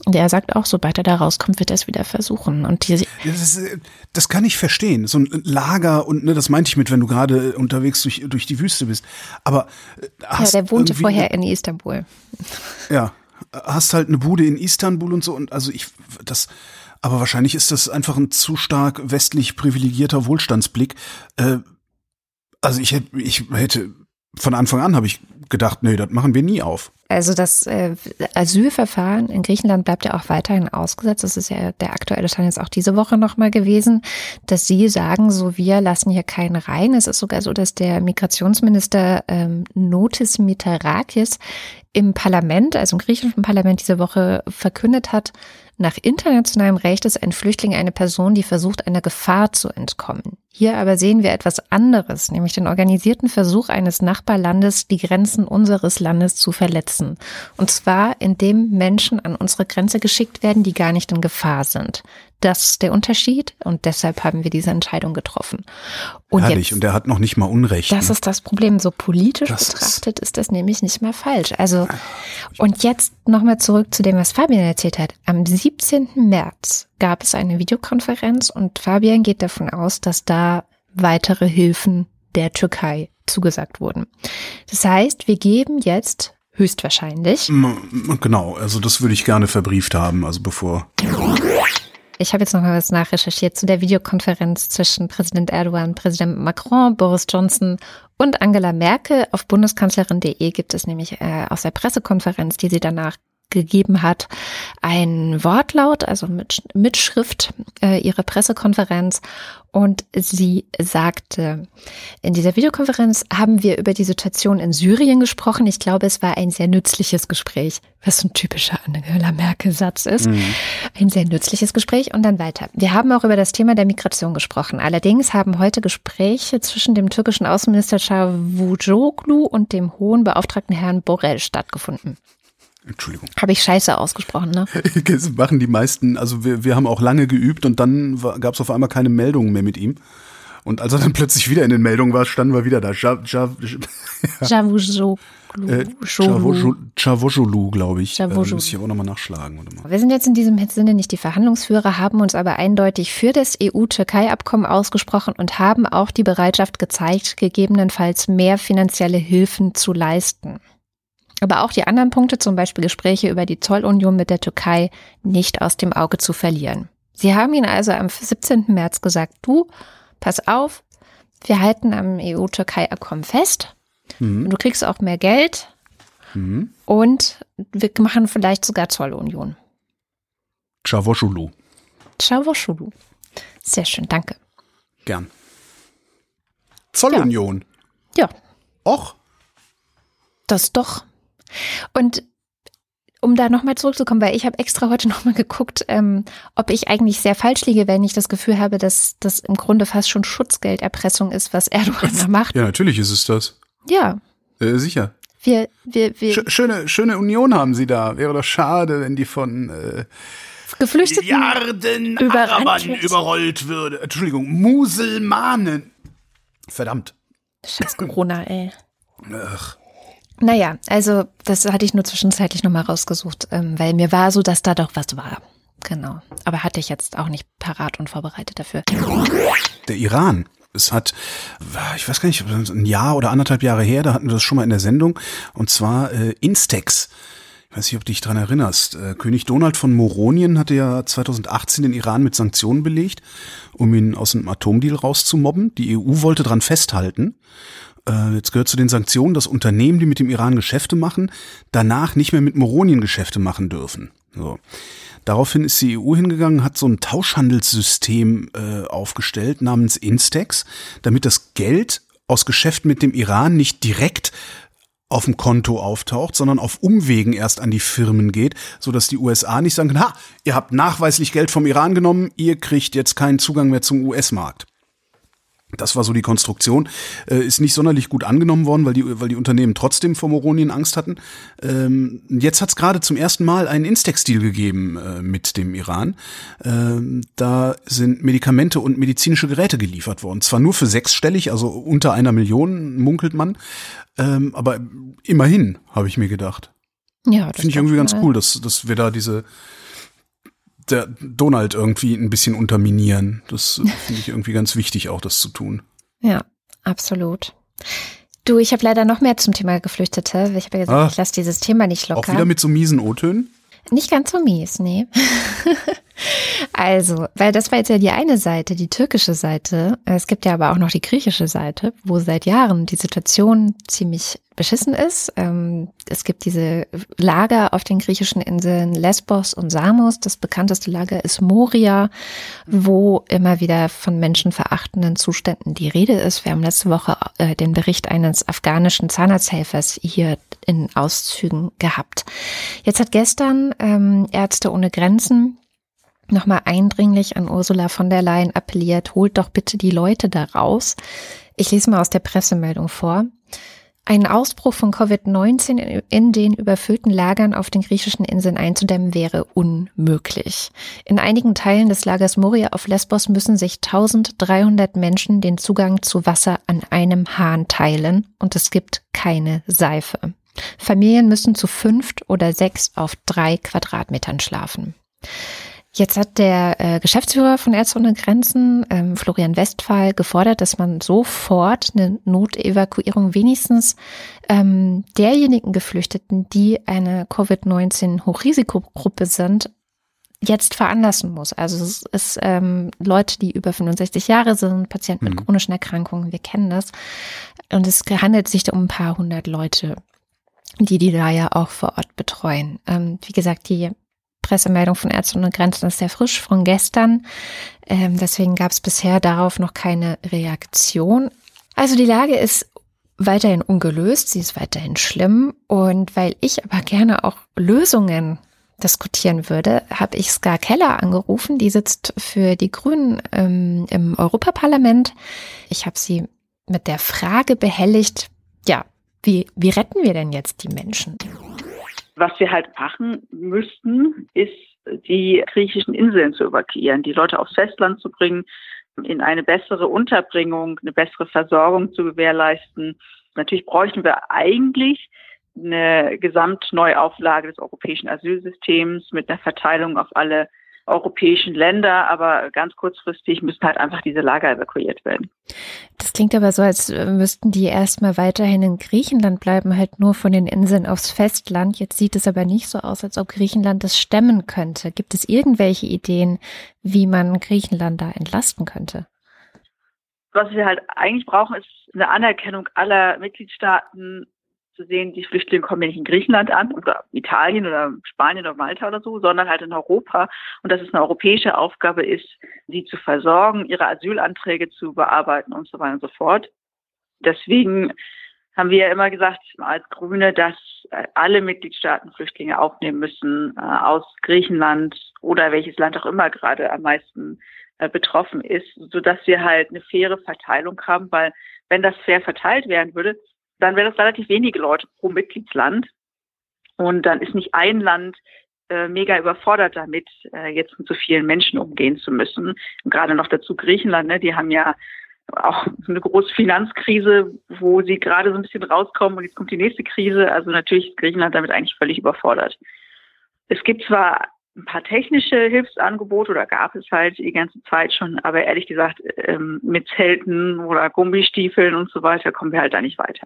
Und er sagt auch, sobald er da rauskommt, wird er es wieder versuchen. Und die, das, ist, das kann ich verstehen. So ein Lager und ne, das meinte ich mit, wenn du gerade unterwegs durch, durch die Wüste bist. Aber äh, hast ja, der wohnte vorher in Istanbul. Ja, hast halt eine Bude in Istanbul und so und also ich das aber wahrscheinlich ist das einfach ein zu stark westlich privilegierter Wohlstandsblick. Äh, also ich hätte, ich hätte von Anfang an habe ich gedacht, nee, das machen wir nie auf. Also das äh, Asylverfahren in Griechenland bleibt ja auch weiterhin ausgesetzt. Das ist ja der aktuelle Stand jetzt auch diese Woche nochmal gewesen, dass Sie sagen, so wir lassen hier keinen rein. Es ist sogar so, dass der Migrationsminister ähm, Notis Mitarakis im Parlament, also im griechischen Parlament diese Woche verkündet hat, nach internationalem Recht ist ein Flüchtling eine Person, die versucht, einer Gefahr zu entkommen. Hier aber sehen wir etwas anderes, nämlich den organisierten Versuch eines Nachbarlandes, die Grenzen unseres Landes zu verletzen. Und zwar, indem Menschen an unsere Grenze geschickt werden, die gar nicht in Gefahr sind. Das ist der Unterschied und deshalb haben wir diese Entscheidung getroffen. Und Herrlich, jetzt, und er hat noch nicht mal Unrecht. Das ne? ist das Problem. So politisch das betrachtet ist, ist, das nämlich nicht mal falsch. Also, und jetzt nochmal zurück zu dem, was Fabian erzählt hat. Am 17. März gab es eine Videokonferenz und Fabian geht davon aus, dass da weitere Hilfen der Türkei zugesagt wurden. Das heißt, wir geben jetzt höchstwahrscheinlich. Genau, also das würde ich gerne verbrieft haben, also bevor. Ich habe jetzt noch mal was nachrecherchiert zu der Videokonferenz zwischen Präsident Erdogan, Präsident Macron, Boris Johnson und Angela Merkel. Auf bundeskanzlerin.de gibt es nämlich äh, aus der Pressekonferenz, die sie danach gegeben hat, ein Wortlaut, also mit Mitschrift äh, ihrer Pressekonferenz. Und sie sagte, in dieser Videokonferenz haben wir über die Situation in Syrien gesprochen. Ich glaube, es war ein sehr nützliches Gespräch, was so ein typischer Angela Merkel-Satz ist. Mhm. Ein sehr nützliches Gespräch. Und dann weiter. Wir haben auch über das Thema der Migration gesprochen. Allerdings haben heute Gespräche zwischen dem türkischen Außenminister Cavusoglu und dem hohen Beauftragten Herrn Borrell stattgefunden. Entschuldigung. Habe ich scheiße ausgesprochen, ne? Das machen die meisten, also wir, wir haben auch lange geübt und dann gab es auf einmal keine Meldungen mehr mit ihm. Und als er dann plötzlich wieder in den Meldungen war, standen wir wieder da. Javujolu, glaube ich. Äh, muss ich auch nochmal nachschlagen. Wir sind jetzt in diesem Sinne nicht die Verhandlungsführer, haben uns aber eindeutig für das EU-Türkei-Abkommen ausgesprochen und haben auch die Bereitschaft gezeigt, gegebenenfalls mehr finanzielle Hilfen zu leisten aber auch die anderen Punkte, zum Beispiel Gespräche über die Zollunion mit der Türkei, nicht aus dem Auge zu verlieren. Sie haben ihn also am 17. März gesagt, du, pass auf, wir halten am EU-Türkei-Abkommen fest. Mhm. Du kriegst auch mehr Geld. Mhm. Und wir machen vielleicht sogar Zollunion. Çavuşulu. Çavuşulu. Sehr schön, danke. Gern. Zollunion. Ja. Och. Das doch. Und um da nochmal zurückzukommen, weil ich habe extra heute nochmal geguckt, ähm, ob ich eigentlich sehr falsch liege, wenn ich das Gefühl habe, dass das im Grunde fast schon Schutzgelderpressung ist, was Erdogan da macht. Ja, natürlich ist es das. Ja. Äh, sicher. Wir, wir, wir. Schöne, schöne Union haben sie da. Wäre doch schade, wenn die von äh, Geflüchteten Milliarden Arabern überrollt würde. Entschuldigung, Muselmanen. Verdammt. Scheiß Corona, ey. Ach. Naja, also das hatte ich nur zwischenzeitlich nochmal rausgesucht, ähm, weil mir war so, dass da doch was war. Genau. Aber hatte ich jetzt auch nicht parat und vorbereitet dafür. Der Iran. Es hat, ich weiß gar nicht, ein Jahr oder anderthalb Jahre her, da hatten wir das schon mal in der Sendung, und zwar äh, Instex. Ich weiß nicht, ob du dich dran erinnerst. Äh, König Donald von Moronien hatte ja 2018 den Iran mit Sanktionen belegt, um ihn aus dem Atomdeal rauszumobben. Die EU wollte dran festhalten äh, jetzt gehört zu den Sanktionen, dass Unternehmen, die mit dem Iran Geschäfte machen, danach nicht mehr mit Moronien Geschäfte machen dürfen. So. Daraufhin ist die EU hingegangen, hat so ein Tauschhandelssystem äh, aufgestellt namens Instex, damit das Geld aus Geschäften mit dem Iran nicht direkt auf dem Konto auftaucht, sondern auf Umwegen erst an die Firmen geht, so dass die USA nicht sagen, ha, ihr habt nachweislich Geld vom Iran genommen, ihr kriegt jetzt keinen Zugang mehr zum US-Markt. Das war so die Konstruktion. Äh, ist nicht sonderlich gut angenommen worden, weil die, weil die Unternehmen trotzdem vor Moronien Angst hatten. Ähm, jetzt hat es gerade zum ersten Mal einen Instex-Deal gegeben äh, mit dem Iran. Ähm, da sind Medikamente und medizinische Geräte geliefert worden. Zwar nur für sechsstellig, also unter einer Million, munkelt man. Ähm, aber immerhin, habe ich mir gedacht. Ja, das finde ich irgendwie ganz cool, dass, dass wir da diese der Donald irgendwie ein bisschen unterminieren. Das finde ich irgendwie ganz wichtig, auch das zu tun. Ja, absolut. Du, ich habe leider noch mehr zum Thema Geflüchtete. Ich habe ja gesagt, ah, ich lasse dieses Thema nicht locker. Auch wieder mit so miesen O-Tönen? Nicht ganz so mies, nee. also, weil das war jetzt ja die eine Seite, die türkische Seite. Es gibt ja aber auch noch die griechische Seite, wo seit Jahren die Situation ziemlich beschissen ist. Ähm, es gibt diese Lager auf den griechischen Inseln Lesbos und Samos. Das bekannteste Lager ist Moria, wo immer wieder von menschenverachtenden Zuständen die Rede ist. Wir haben letzte Woche äh, den Bericht eines afghanischen Zahnarzthelfers hier in Auszügen gehabt. Jetzt hat gestern ähm, Ärzte ohne Grenzen nochmal eindringlich an Ursula von der Leyen appelliert, holt doch bitte die Leute da raus. Ich lese mal aus der Pressemeldung vor. Ein Ausbruch von Covid-19 in den überfüllten Lagern auf den griechischen Inseln einzudämmen wäre unmöglich. In einigen Teilen des Lagers Moria auf Lesbos müssen sich 1300 Menschen den Zugang zu Wasser an einem Hahn teilen und es gibt keine Seife. Familien müssen zu fünft oder sechs auf drei Quadratmetern schlafen. Jetzt hat der äh, Geschäftsführer von Ärzte ohne Grenzen, ähm, Florian Westphal, gefordert, dass man sofort eine Notevakuierung wenigstens ähm, derjenigen Geflüchteten, die eine Covid-19-Hochrisikogruppe sind, jetzt veranlassen muss. Also es ist ähm, Leute, die über 65 Jahre sind, Patienten mit mhm. chronischen Erkrankungen, wir kennen das. Und es handelt sich um ein paar hundert Leute, die die da ja auch vor Ort betreuen. Ähm, wie gesagt, die Pressemeldung von Ärzte ohne Grenzen ist sehr frisch von gestern. Ähm, deswegen gab es bisher darauf noch keine Reaktion. Also die Lage ist weiterhin ungelöst, sie ist weiterhin schlimm. Und weil ich aber gerne auch Lösungen diskutieren würde, habe ich Ska Keller angerufen. Die sitzt für die Grünen ähm, im Europaparlament. Ich habe sie mit der Frage behelligt, ja, wie, wie retten wir denn jetzt die Menschen? Was wir halt machen müssten, ist, die griechischen Inseln zu evakuieren, die Leute aufs Festland zu bringen, in eine bessere Unterbringung, eine bessere Versorgung zu gewährleisten. Natürlich bräuchten wir eigentlich eine Gesamtneuauflage des europäischen Asylsystems mit einer Verteilung auf alle europäischen Länder, aber ganz kurzfristig müssen halt einfach diese Lager evakuiert werden. Das klingt aber so, als müssten die erstmal weiterhin in Griechenland bleiben, halt nur von den Inseln aufs Festland. Jetzt sieht es aber nicht so aus, als ob Griechenland das stemmen könnte. Gibt es irgendwelche Ideen, wie man Griechenland da entlasten könnte? Was wir halt eigentlich brauchen, ist eine Anerkennung aller Mitgliedstaaten zu sehen, die Flüchtlinge kommen ja nicht in Griechenland an oder Italien oder Spanien oder Malta oder so, sondern halt in Europa und dass es eine europäische Aufgabe ist, sie zu versorgen, ihre Asylanträge zu bearbeiten und so weiter und so fort. Deswegen haben wir ja immer gesagt als Grüne, dass alle Mitgliedstaaten Flüchtlinge aufnehmen müssen äh, aus Griechenland oder welches Land auch immer gerade am meisten äh, betroffen ist, so dass wir halt eine faire Verteilung haben, weil wenn das fair verteilt werden würde, dann wäre das relativ wenige Leute pro Mitgliedsland. Und dann ist nicht ein Land äh, mega überfordert damit, äh, jetzt mit so vielen Menschen umgehen zu müssen. Und gerade noch dazu Griechenland, ne, die haben ja auch eine große Finanzkrise, wo sie gerade so ein bisschen rauskommen und jetzt kommt die nächste Krise. Also natürlich ist Griechenland damit eigentlich völlig überfordert. Es gibt zwar ein paar technische Hilfsangebote oder gab es halt die ganze Zeit schon, aber ehrlich gesagt, ähm, mit Zelten oder Gummistiefeln und so weiter kommen wir halt da nicht weiter.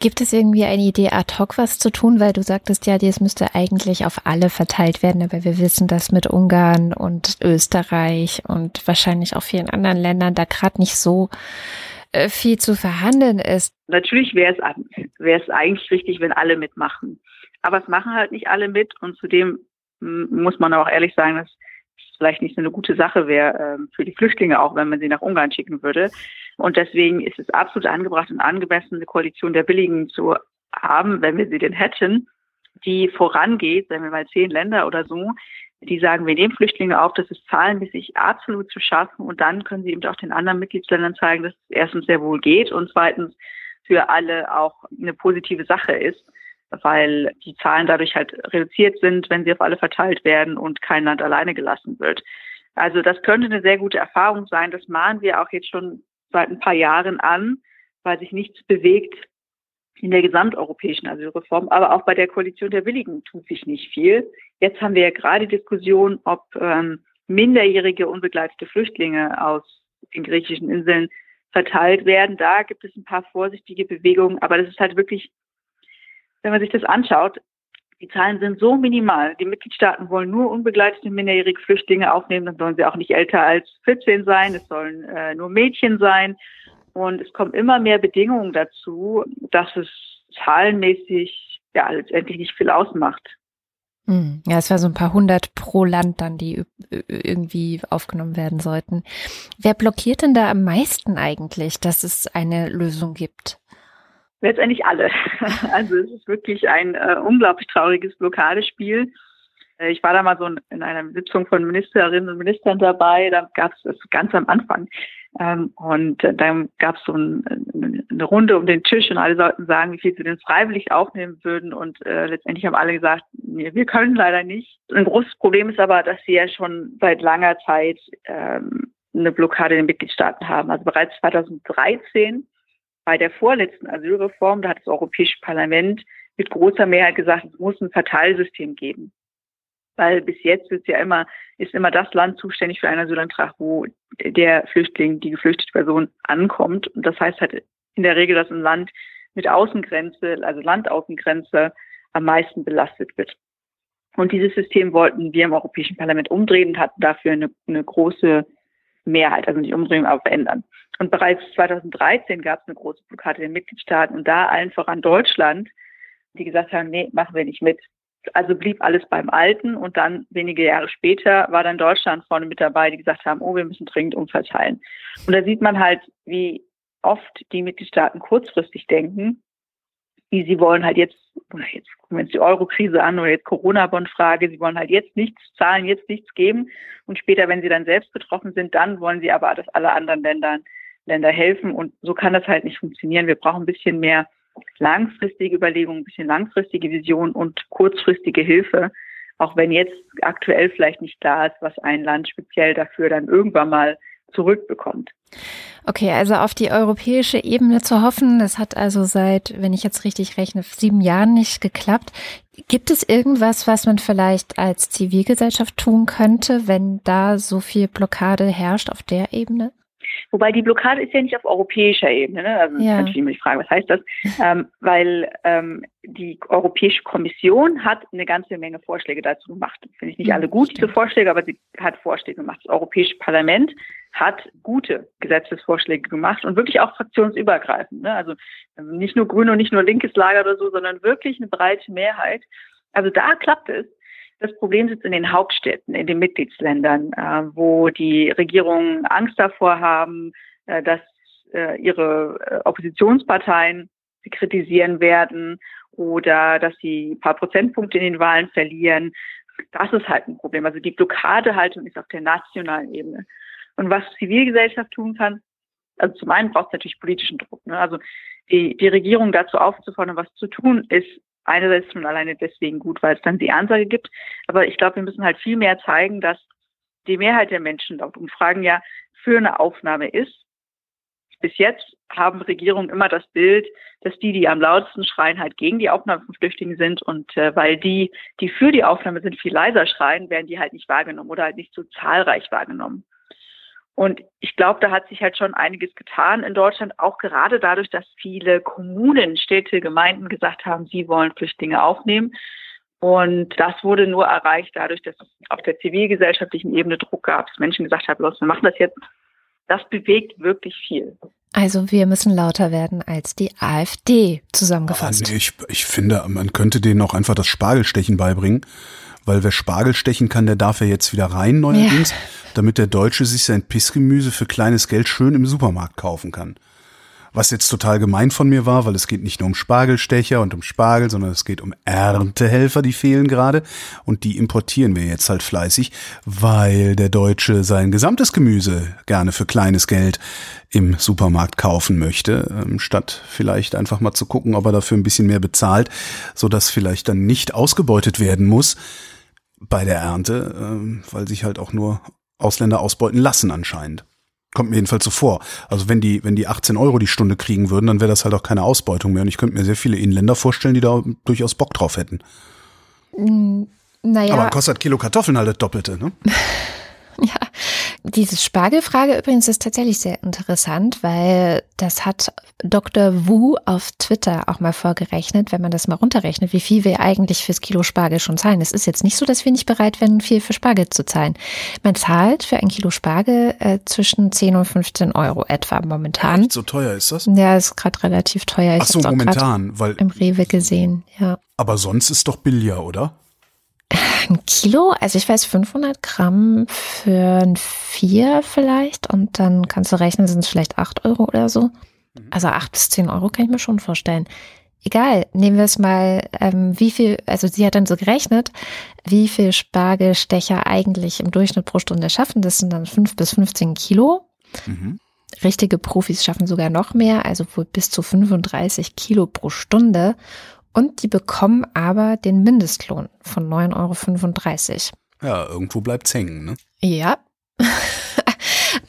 Gibt es irgendwie eine Idee ad hoc was zu tun? Weil du sagtest ja, das müsste eigentlich auf alle verteilt werden, aber wir wissen, dass mit Ungarn und Österreich und wahrscheinlich auch vielen anderen Ländern da gerade nicht so äh, viel zu verhandeln ist. Natürlich wäre es, wäre es eigentlich richtig, wenn alle mitmachen. Aber es machen halt nicht alle mit und zudem muss man auch ehrlich sagen, dass es vielleicht nicht so eine gute Sache wäre ähm, für die Flüchtlinge auch, wenn man sie nach Ungarn schicken würde. Und deswegen ist es absolut angebracht und angemessen, eine Koalition der Billigen zu haben, wenn wir sie denn hätten, die vorangeht, sagen wir mal zehn Länder oder so, die sagen, wir nehmen Flüchtlinge auf, das ist zahlenmäßig absolut zu schaffen und dann können sie eben auch den anderen Mitgliedsländern zeigen, dass es erstens sehr wohl geht und zweitens für alle auch eine positive Sache ist weil die Zahlen dadurch halt reduziert sind, wenn sie auf alle verteilt werden und kein Land alleine gelassen wird. Also das könnte eine sehr gute Erfahrung sein. Das mahnen wir auch jetzt schon seit ein paar Jahren an, weil sich nichts bewegt in der gesamteuropäischen Asylreform, aber auch bei der Koalition der Willigen tut sich nicht viel. Jetzt haben wir ja gerade Diskussion, ob ähm, minderjährige unbegleitete Flüchtlinge aus den griechischen Inseln verteilt werden. Da gibt es ein paar vorsichtige Bewegungen, aber das ist halt wirklich wenn man sich das anschaut, die Zahlen sind so minimal. Die Mitgliedstaaten wollen nur unbegleitete minderjährige Flüchtlinge aufnehmen. Dann sollen sie auch nicht älter als 14 sein. Es sollen äh, nur Mädchen sein. Und es kommen immer mehr Bedingungen dazu, dass es zahlenmäßig ja letztendlich nicht viel ausmacht. Hm. Ja, es war so ein paar hundert pro Land dann, die irgendwie aufgenommen werden sollten. Wer blockiert denn da am meisten eigentlich, dass es eine Lösung gibt? Letztendlich alle. Also es ist wirklich ein äh, unglaublich trauriges Blockadespiel. Äh, ich war da mal so in einer Sitzung von Ministerinnen und Ministern dabei, da gab es das ganz am Anfang. Ähm, und äh, dann gab es so ein, eine Runde um den Tisch und alle sollten sagen, wie viel sie denn freiwillig aufnehmen würden. Und äh, letztendlich haben alle gesagt, nee, wir können leider nicht. Ein großes Problem ist aber, dass sie ja schon seit langer Zeit ähm, eine Blockade in den Mitgliedstaaten haben. Also bereits 2013 bei der vorletzten Asylreform, da hat das Europäische Parlament mit großer Mehrheit gesagt, es muss ein Verteilsystem geben. Weil bis jetzt ist ja immer, ist immer das Land zuständig für einen Asylantrag, wo der Flüchtling, die geflüchtete Person ankommt. Und das heißt halt in der Regel, dass ein Land mit Außengrenze, also Landaußengrenze, am meisten belastet wird. Und dieses System wollten wir im Europäischen Parlament umdrehen und hatten dafür eine, eine große Mehrheit, also nicht umdrehen, aber verändern. Und bereits 2013 gab es eine große Blockade der Mitgliedstaaten und da allen voran Deutschland, die gesagt haben, nee, machen wir nicht mit. Also blieb alles beim Alten und dann wenige Jahre später war dann Deutschland vorne mit dabei, die gesagt haben, oh, wir müssen dringend umverteilen. Und da sieht man halt, wie oft die Mitgliedstaaten kurzfristig denken, wie sie wollen halt jetzt, jetzt gucken wir uns die Euro-Krise an oder jetzt Corona-Bond-Frage, sie wollen halt jetzt nichts zahlen, jetzt nichts geben. Und später, wenn sie dann selbst betroffen sind, dann wollen sie aber, dass alle anderen Länder, Länder helfen. Und so kann das halt nicht funktionieren. Wir brauchen ein bisschen mehr langfristige Überlegungen, ein bisschen langfristige Vision und kurzfristige Hilfe, auch wenn jetzt aktuell vielleicht nicht klar ist, was ein Land speziell dafür dann irgendwann mal zurückbekommt. Okay, also auf die europäische Ebene zu hoffen, das hat also seit, wenn ich jetzt richtig rechne, sieben Jahren nicht geklappt. Gibt es irgendwas, was man vielleicht als Zivilgesellschaft tun könnte, wenn da so viel Blockade herrscht auf der Ebene? Wobei die Blockade ist ja nicht auf europäischer Ebene. Ne? Also ja. natürlich immer die Frage, was heißt das? ähm, weil ähm, die Europäische Kommission hat eine ganze Menge Vorschläge dazu gemacht. Finde ich nicht alle gut, diese Vorschläge, aber sie hat Vorschläge gemacht. Das Europäische Parlament hat gute Gesetzesvorschläge gemacht und wirklich auch fraktionsübergreifend. Ne? Also, nicht nur grün und nicht nur linkes Lager oder so, sondern wirklich eine breite Mehrheit. Also da klappt es. Das Problem sitzt in den Hauptstädten, in den Mitgliedsländern, äh, wo die Regierungen Angst davor haben, äh, dass äh, ihre äh, Oppositionsparteien sie kritisieren werden oder dass sie ein paar Prozentpunkte in den Wahlen verlieren. Das ist halt ein Problem. Also die Blockadehaltung ist auf der nationalen Ebene. Und was Zivilgesellschaft tun kann, also zum einen braucht es natürlich politischen Druck. Ne? Also die, die Regierung dazu aufzufordern, was zu tun, ist einerseits schon alleine deswegen gut, weil es dann die Ansage gibt. Aber ich glaube, wir müssen halt viel mehr zeigen, dass die Mehrheit der Menschen laut Umfragen ja für eine Aufnahme ist. Bis jetzt haben Regierungen immer das Bild, dass die, die am lautesten schreien, halt gegen die Aufnahme von Flüchtlingen sind. Und äh, weil die, die für die Aufnahme sind, viel leiser schreien, werden die halt nicht wahrgenommen oder halt nicht so zahlreich wahrgenommen. Und ich glaube, da hat sich halt schon einiges getan in Deutschland, auch gerade dadurch, dass viele Kommunen, Städte, Gemeinden gesagt haben, sie wollen Flüchtlinge aufnehmen. Und das wurde nur erreicht dadurch, dass es auf der zivilgesellschaftlichen Ebene Druck gab, dass Menschen gesagt haben, los, wir machen das jetzt. Das bewegt wirklich viel. Also wir müssen lauter werden als die AfD zusammengefasst. Nee, ich, ich finde, man könnte denen auch einfach das Spargelstechen beibringen weil wer Spargel stechen kann, der darf ja jetzt wieder rein neuerdings, ja. damit der Deutsche sich sein Pissgemüse für kleines Geld schön im Supermarkt kaufen kann. Was jetzt total gemein von mir war, weil es geht nicht nur um Spargelstecher und um Spargel, sondern es geht um Erntehelfer, die fehlen gerade. Und die importieren wir jetzt halt fleißig, weil der Deutsche sein gesamtes Gemüse gerne für kleines Geld im Supermarkt kaufen möchte, ähm, statt vielleicht einfach mal zu gucken, ob er dafür ein bisschen mehr bezahlt, so dass vielleicht dann nicht ausgebeutet werden muss bei der Ernte, ähm, weil sich halt auch nur Ausländer ausbeuten lassen anscheinend. Kommt mir jedenfalls so vor. Also wenn die, wenn die 18 Euro die Stunde kriegen würden, dann wäre das halt auch keine Ausbeutung mehr. Und ich könnte mir sehr viele Inländer vorstellen, die da durchaus Bock drauf hätten. Naja. Aber kostet Kilo Kartoffeln halt das Doppelte, ne? diese Spargelfrage übrigens ist tatsächlich sehr interessant, weil das hat Dr. Wu auf Twitter auch mal vorgerechnet, wenn man das mal runterrechnet, wie viel wir eigentlich fürs Kilo Spargel schon zahlen. Es ist jetzt nicht so, dass wir nicht bereit wären, viel für Spargel zu zahlen. Man zahlt für ein Kilo Spargel äh, zwischen 10 und 15 Euro etwa momentan. Echt so teuer ist das? Ja, ist gerade relativ teuer. Ich Ach so, momentan, weil im Rewe gesehen, ja. Aber sonst ist doch billiger, oder? Ein Kilo, also ich weiß 500 Gramm für ein Vier vielleicht und dann kannst du rechnen, sind es vielleicht 8 Euro oder so. Mhm. Also 8 bis 10 Euro kann ich mir schon vorstellen. Egal, nehmen wir es mal, ähm, wie viel, also sie hat dann so gerechnet, wie viel Spargelstecher eigentlich im Durchschnitt pro Stunde schaffen. Das sind dann 5 bis 15 Kilo. Mhm. Richtige Profis schaffen sogar noch mehr, also wohl bis zu 35 Kilo pro Stunde. Und die bekommen aber den Mindestlohn von 9,35 Euro. Ja, irgendwo bleibt's hängen, ne? Ja.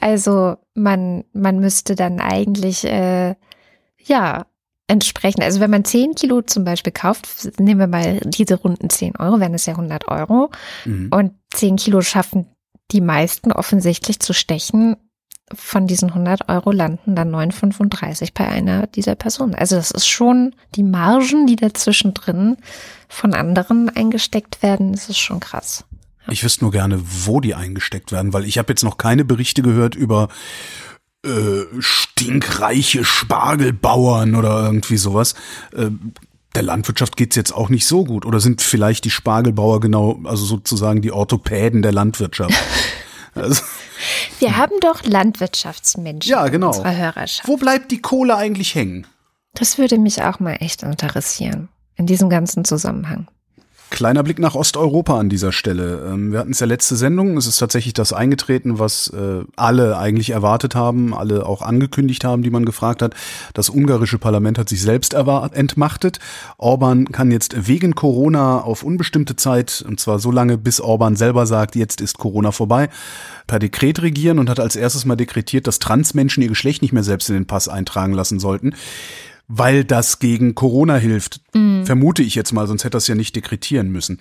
also man, man müsste dann eigentlich, äh, ja, entsprechend, also wenn man 10 Kilo zum Beispiel kauft, nehmen wir mal diese runden 10 Euro, wären es ja 100 Euro. Mhm. Und 10 Kilo schaffen die meisten offensichtlich zu stechen. Von diesen 100 Euro landen dann 9,35 bei einer dieser Personen. Also das ist schon die Margen, die dazwischen drin von anderen eingesteckt werden, das ist schon krass. Ja. Ich wüsste nur gerne, wo die eingesteckt werden, weil ich habe jetzt noch keine Berichte gehört über äh, stinkreiche Spargelbauern oder irgendwie sowas. Äh, der Landwirtschaft geht's jetzt auch nicht so gut. Oder sind vielleicht die Spargelbauer genau, also sozusagen die Orthopäden der Landwirtschaft? also, Wir haben doch Landwirtschaftsmenschen ja, genau. unserer Hörerschaft. Wo bleibt die Kohle eigentlich hängen? Das würde mich auch mal echt interessieren. In diesem ganzen Zusammenhang. Kleiner Blick nach Osteuropa an dieser Stelle. Ähm, wir hatten es ja letzte Sendung. Es ist tatsächlich das eingetreten, was äh, alle eigentlich erwartet haben, alle auch angekündigt haben, die man gefragt hat. Das ungarische Parlament hat sich selbst entmachtet. Orban kann jetzt wegen Corona auf unbestimmte Zeit, und zwar so lange, bis Orban selber sagt, jetzt ist Corona vorbei, per Dekret regieren und hat als erstes mal dekretiert, dass Transmenschen ihr Geschlecht nicht mehr selbst in den Pass eintragen lassen sollten weil das gegen Corona hilft. Mhm. Vermute ich jetzt mal, sonst hätte das ja nicht dekretieren müssen.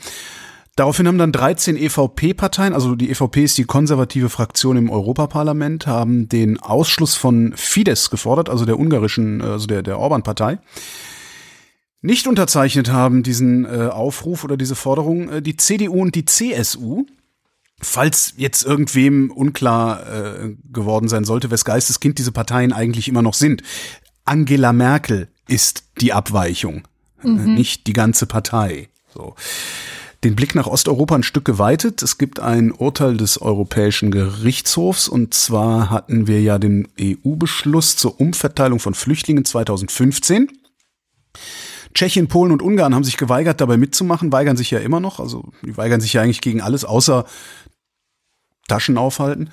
Daraufhin haben dann 13 EVP-Parteien, also die EVP ist die konservative Fraktion im Europaparlament, haben den Ausschluss von Fidesz gefordert, also der ungarischen, also der, der Orban-Partei. Nicht unterzeichnet haben diesen äh, Aufruf oder diese Forderung äh, die CDU und die CSU. Falls jetzt irgendwem unklar äh, geworden sein sollte, wes Geisteskind diese Parteien eigentlich immer noch sind. Angela Merkel ist die Abweichung, mhm. nicht die ganze Partei. So. Den Blick nach Osteuropa ein Stück geweitet. Es gibt ein Urteil des Europäischen Gerichtshofs und zwar hatten wir ja den EU-Beschluss zur Umverteilung von Flüchtlingen 2015. Tschechien, Polen und Ungarn haben sich geweigert, dabei mitzumachen, weigern sich ja immer noch. Also die weigern sich ja eigentlich gegen alles, außer Taschen aufhalten.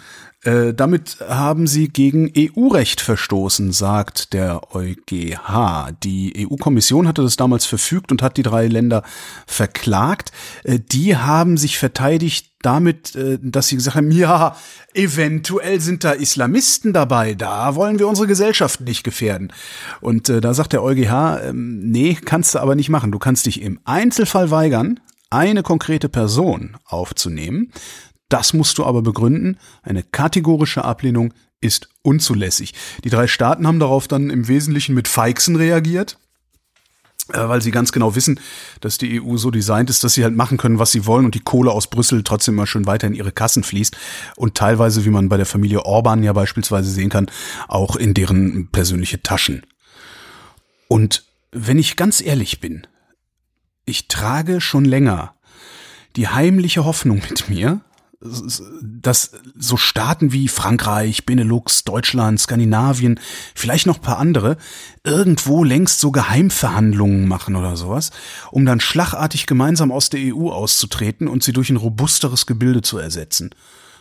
Äh, damit haben sie gegen EU-Recht verstoßen, sagt der EuGH. Die EU-Kommission hatte das damals verfügt und hat die drei Länder verklagt. Äh, die haben sich verteidigt damit, äh, dass sie gesagt haben, ja, eventuell sind da Islamisten dabei, da wollen wir unsere Gesellschaft nicht gefährden. Und da sagt der EuGH, ähm, nee, kannst du aber nicht machen. Du kannst dich im Einzelfall weigern, eine konkrete Person aufzunehmen. Das musst du aber begründen. Eine kategorische Ablehnung ist unzulässig. Die drei Staaten haben darauf dann im Wesentlichen mit Feixen reagiert, äh, weil sie ganz genau wissen, dass die EU so designt ist, dass sie halt machen können, was sie wollen und die Kohle aus Brüssel trotzdem mal schön weiter in ihre Kassen fließt und teilweise, wie man bei der Familie Orban ja beispielsweise sehen kann, auch in deren persönliche Taschen. Und wenn ich ganz ehrlich bin, ich trage schon länger die heimliche Hoffnung mit mir, dass so Staaten wie Frankreich, Benelux, Deutschland, Skandinavien, vielleicht noch paar andere, irgendwo längst so Geheimverhandlungen machen oder sowas, um dann schlagartig gemeinsam aus der EU auszutreten und sie durch ein robusteres Gebilde zu ersetzen.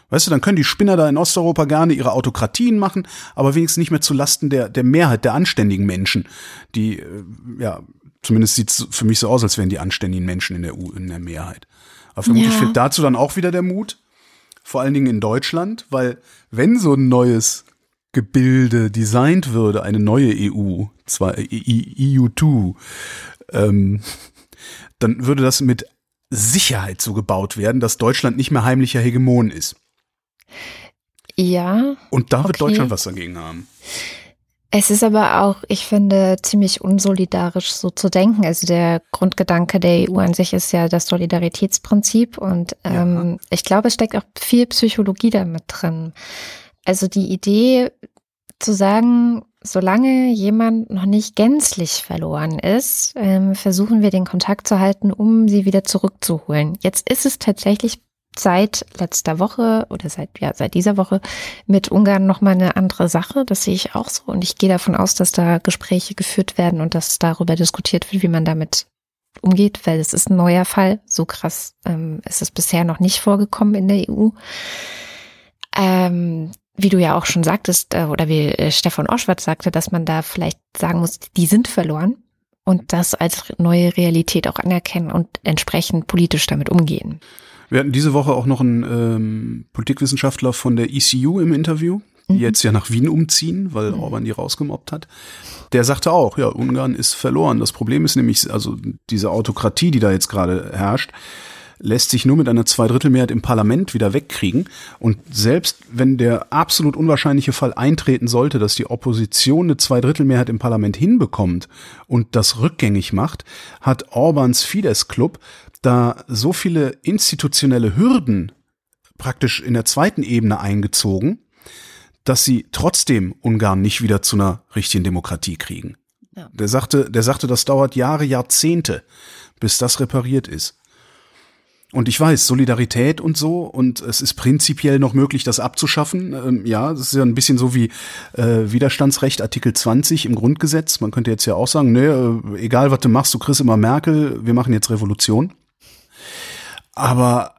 Weißt du, dann können die Spinner da in Osteuropa gerne ihre Autokratien machen, aber wenigstens nicht mehr zu Lasten der, der Mehrheit der anständigen Menschen, die, äh, ja, zumindest sieht's für mich so aus, als wären die anständigen Menschen in der EU in der Mehrheit. Aber vermutlich ja. fehlt dazu dann auch wieder der Mut vor allen Dingen in Deutschland, weil wenn so ein neues Gebilde designt würde, eine neue EU, zwar EU2, ähm, dann würde das mit Sicherheit so gebaut werden, dass Deutschland nicht mehr heimlicher Hegemon ist. Ja. Und da wird okay. Deutschland was dagegen haben. Es ist aber auch, ich finde, ziemlich unsolidarisch so zu denken. Also der Grundgedanke der EU an sich ist ja das Solidaritätsprinzip und ähm, ja. ich glaube, es steckt auch viel Psychologie damit drin. Also die Idee zu sagen, solange jemand noch nicht gänzlich verloren ist, ähm, versuchen wir den Kontakt zu halten, um sie wieder zurückzuholen. Jetzt ist es tatsächlich seit letzter Woche oder seit, ja, seit dieser Woche mit Ungarn nochmal eine andere Sache. Das sehe ich auch so. Und ich gehe davon aus, dass da Gespräche geführt werden und dass darüber diskutiert wird, wie man damit umgeht, weil es ist ein neuer Fall. So krass ähm, ist es bisher noch nicht vorgekommen in der EU. Ähm, wie du ja auch schon sagtest, äh, oder wie äh, Stefan Oschwart sagte, dass man da vielleicht sagen muss, die sind verloren und das als neue Realität auch anerkennen und entsprechend politisch damit umgehen. Wir hatten diese Woche auch noch einen ähm, Politikwissenschaftler von der ECU im Interview. die mhm. jetzt ja nach Wien umziehen, weil mhm. Orban die rausgemobbt hat. Der sagte auch, ja, Ungarn ist verloren. Das Problem ist nämlich, also diese Autokratie, die da jetzt gerade herrscht, lässt sich nur mit einer Zweidrittelmehrheit im Parlament wieder wegkriegen. Und selbst wenn der absolut unwahrscheinliche Fall eintreten sollte, dass die Opposition eine Zweidrittelmehrheit im Parlament hinbekommt und das rückgängig macht, hat Orbans Fidesz-Club da so viele institutionelle Hürden praktisch in der zweiten Ebene eingezogen, dass sie trotzdem Ungarn nicht wieder zu einer richtigen Demokratie kriegen. Ja. Der sagte, der sagte, das dauert Jahre, Jahrzehnte, bis das repariert ist. Und ich weiß, Solidarität und so, und es ist prinzipiell noch möglich, das abzuschaffen. Ähm, ja, das ist ja ein bisschen so wie äh, Widerstandsrecht Artikel 20 im Grundgesetz. Man könnte jetzt ja auch sagen, ne, äh, egal was du machst, du kriegst immer Merkel, wir machen jetzt Revolution. Aber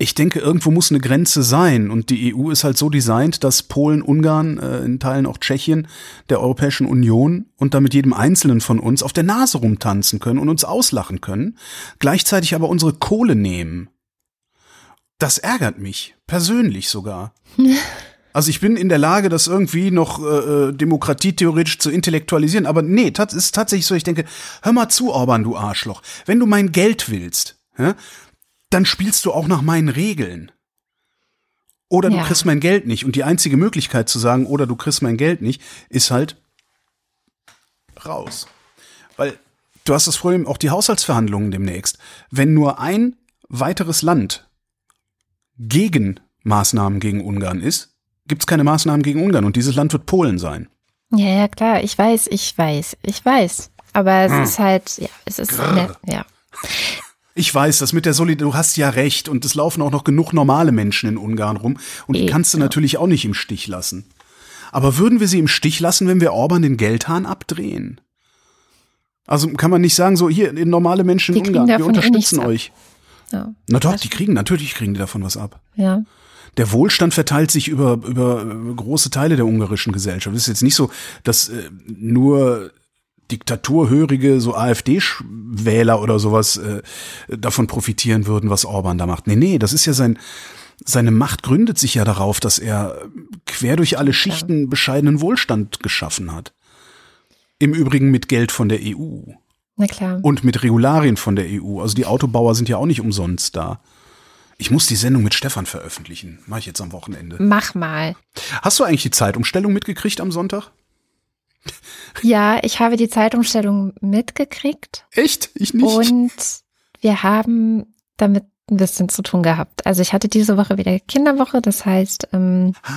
ich denke, irgendwo muss eine Grenze sein. Und die EU ist halt so designt, dass Polen, Ungarn, äh, in Teilen auch Tschechien der Europäischen Union und damit jedem Einzelnen von uns auf der Nase rumtanzen können und uns auslachen können, gleichzeitig aber unsere Kohle nehmen. Das ärgert mich, persönlich sogar. Also ich bin in der Lage, das irgendwie noch äh, äh demokratietheoretisch zu intellektualisieren, aber nee, das ist tatsächlich so, ich denke, hör mal zu, Orban, du Arschloch. Wenn du mein Geld willst, ja, dann spielst du auch nach meinen Regeln. Oder du ja. kriegst mein Geld nicht. Und die einzige Möglichkeit zu sagen, oder du kriegst mein Geld nicht, ist halt raus. Weil du hast das Problem, auch die Haushaltsverhandlungen demnächst. Wenn nur ein weiteres Land gegen Maßnahmen gegen Ungarn ist, gibt es keine Maßnahmen gegen Ungarn. Und dieses Land wird Polen sein. Ja, ja, klar. Ich weiß, ich weiß, ich weiß. Aber es hm. ist halt, ja, es ist, ne, ja. Ich weiß, das mit der Solidarität, du hast ja recht und es laufen auch noch genug normale Menschen in Ungarn rum und die kannst du natürlich auch nicht im Stich lassen. Aber würden wir sie im Stich lassen, wenn wir Orban den Geldhahn abdrehen? Also kann man nicht sagen, so hier, normale Menschen in Ungarn, wir unterstützen euch. Ja, Na doch, die kriegen, natürlich kriegen die davon was ab. Ja. Der Wohlstand verteilt sich über, über große Teile der ungarischen Gesellschaft. Es ist jetzt nicht so, dass äh, nur diktaturhörige, so AfD-Wähler oder sowas äh, davon profitieren würden, was Orban da macht. Nee, nee, das ist ja sein, seine Macht gründet sich ja darauf, dass er quer durch alle Schichten bescheidenen Wohlstand geschaffen hat. Im Übrigen mit Geld von der EU. Na klar. Und mit Regularien von der EU. Also die Autobauer sind ja auch nicht umsonst da. Ich muss die Sendung mit Stefan veröffentlichen. Mach ich jetzt am Wochenende. Mach mal. Hast du eigentlich die Zeitumstellung mitgekriegt am Sonntag? Ja, ich habe die Zeitumstellung mitgekriegt. Echt? Ich nicht. Und wir haben damit ein bisschen zu tun gehabt. Also ich hatte diese Woche wieder Kinderwoche, das heißt, ähm, ah.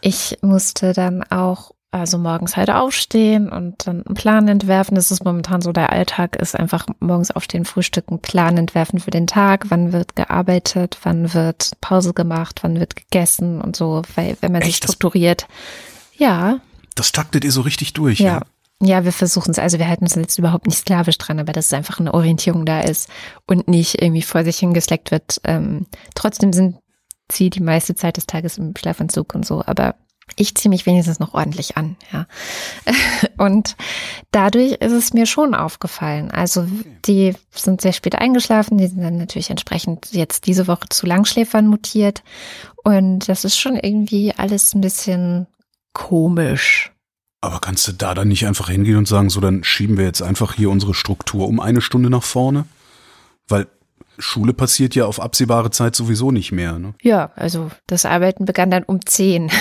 ich musste dann auch also morgens halt aufstehen und dann einen Plan entwerfen. Das ist momentan so der Alltag, ist einfach morgens aufstehen, frühstücken, Plan entwerfen für den Tag. Wann wird gearbeitet, wann wird Pause gemacht, wann wird gegessen und so, weil wenn man Echt? sich strukturiert. Ja. Das taktet ihr so richtig durch, ja? Ja, ja wir versuchen es. Also wir halten uns jetzt überhaupt nicht sklavisch dran, aber dass es einfach eine Orientierung da ist und nicht irgendwie vor sich hingesleckt wird. Ähm, trotzdem sind sie die meiste Zeit des Tages im Schlafanzug und so, aber ich ziehe mich wenigstens noch ordentlich an, ja. Und dadurch ist es mir schon aufgefallen. Also die sind sehr spät eingeschlafen, die sind dann natürlich entsprechend jetzt diese Woche zu Langschläfern mutiert. Und das ist schon irgendwie alles ein bisschen komisch. Aber kannst du da dann nicht einfach hingehen und sagen, so dann schieben wir jetzt einfach hier unsere Struktur um eine Stunde nach vorne? Weil Schule passiert ja auf absehbare Zeit sowieso nicht mehr. Ne? Ja, also das Arbeiten begann dann um zehn.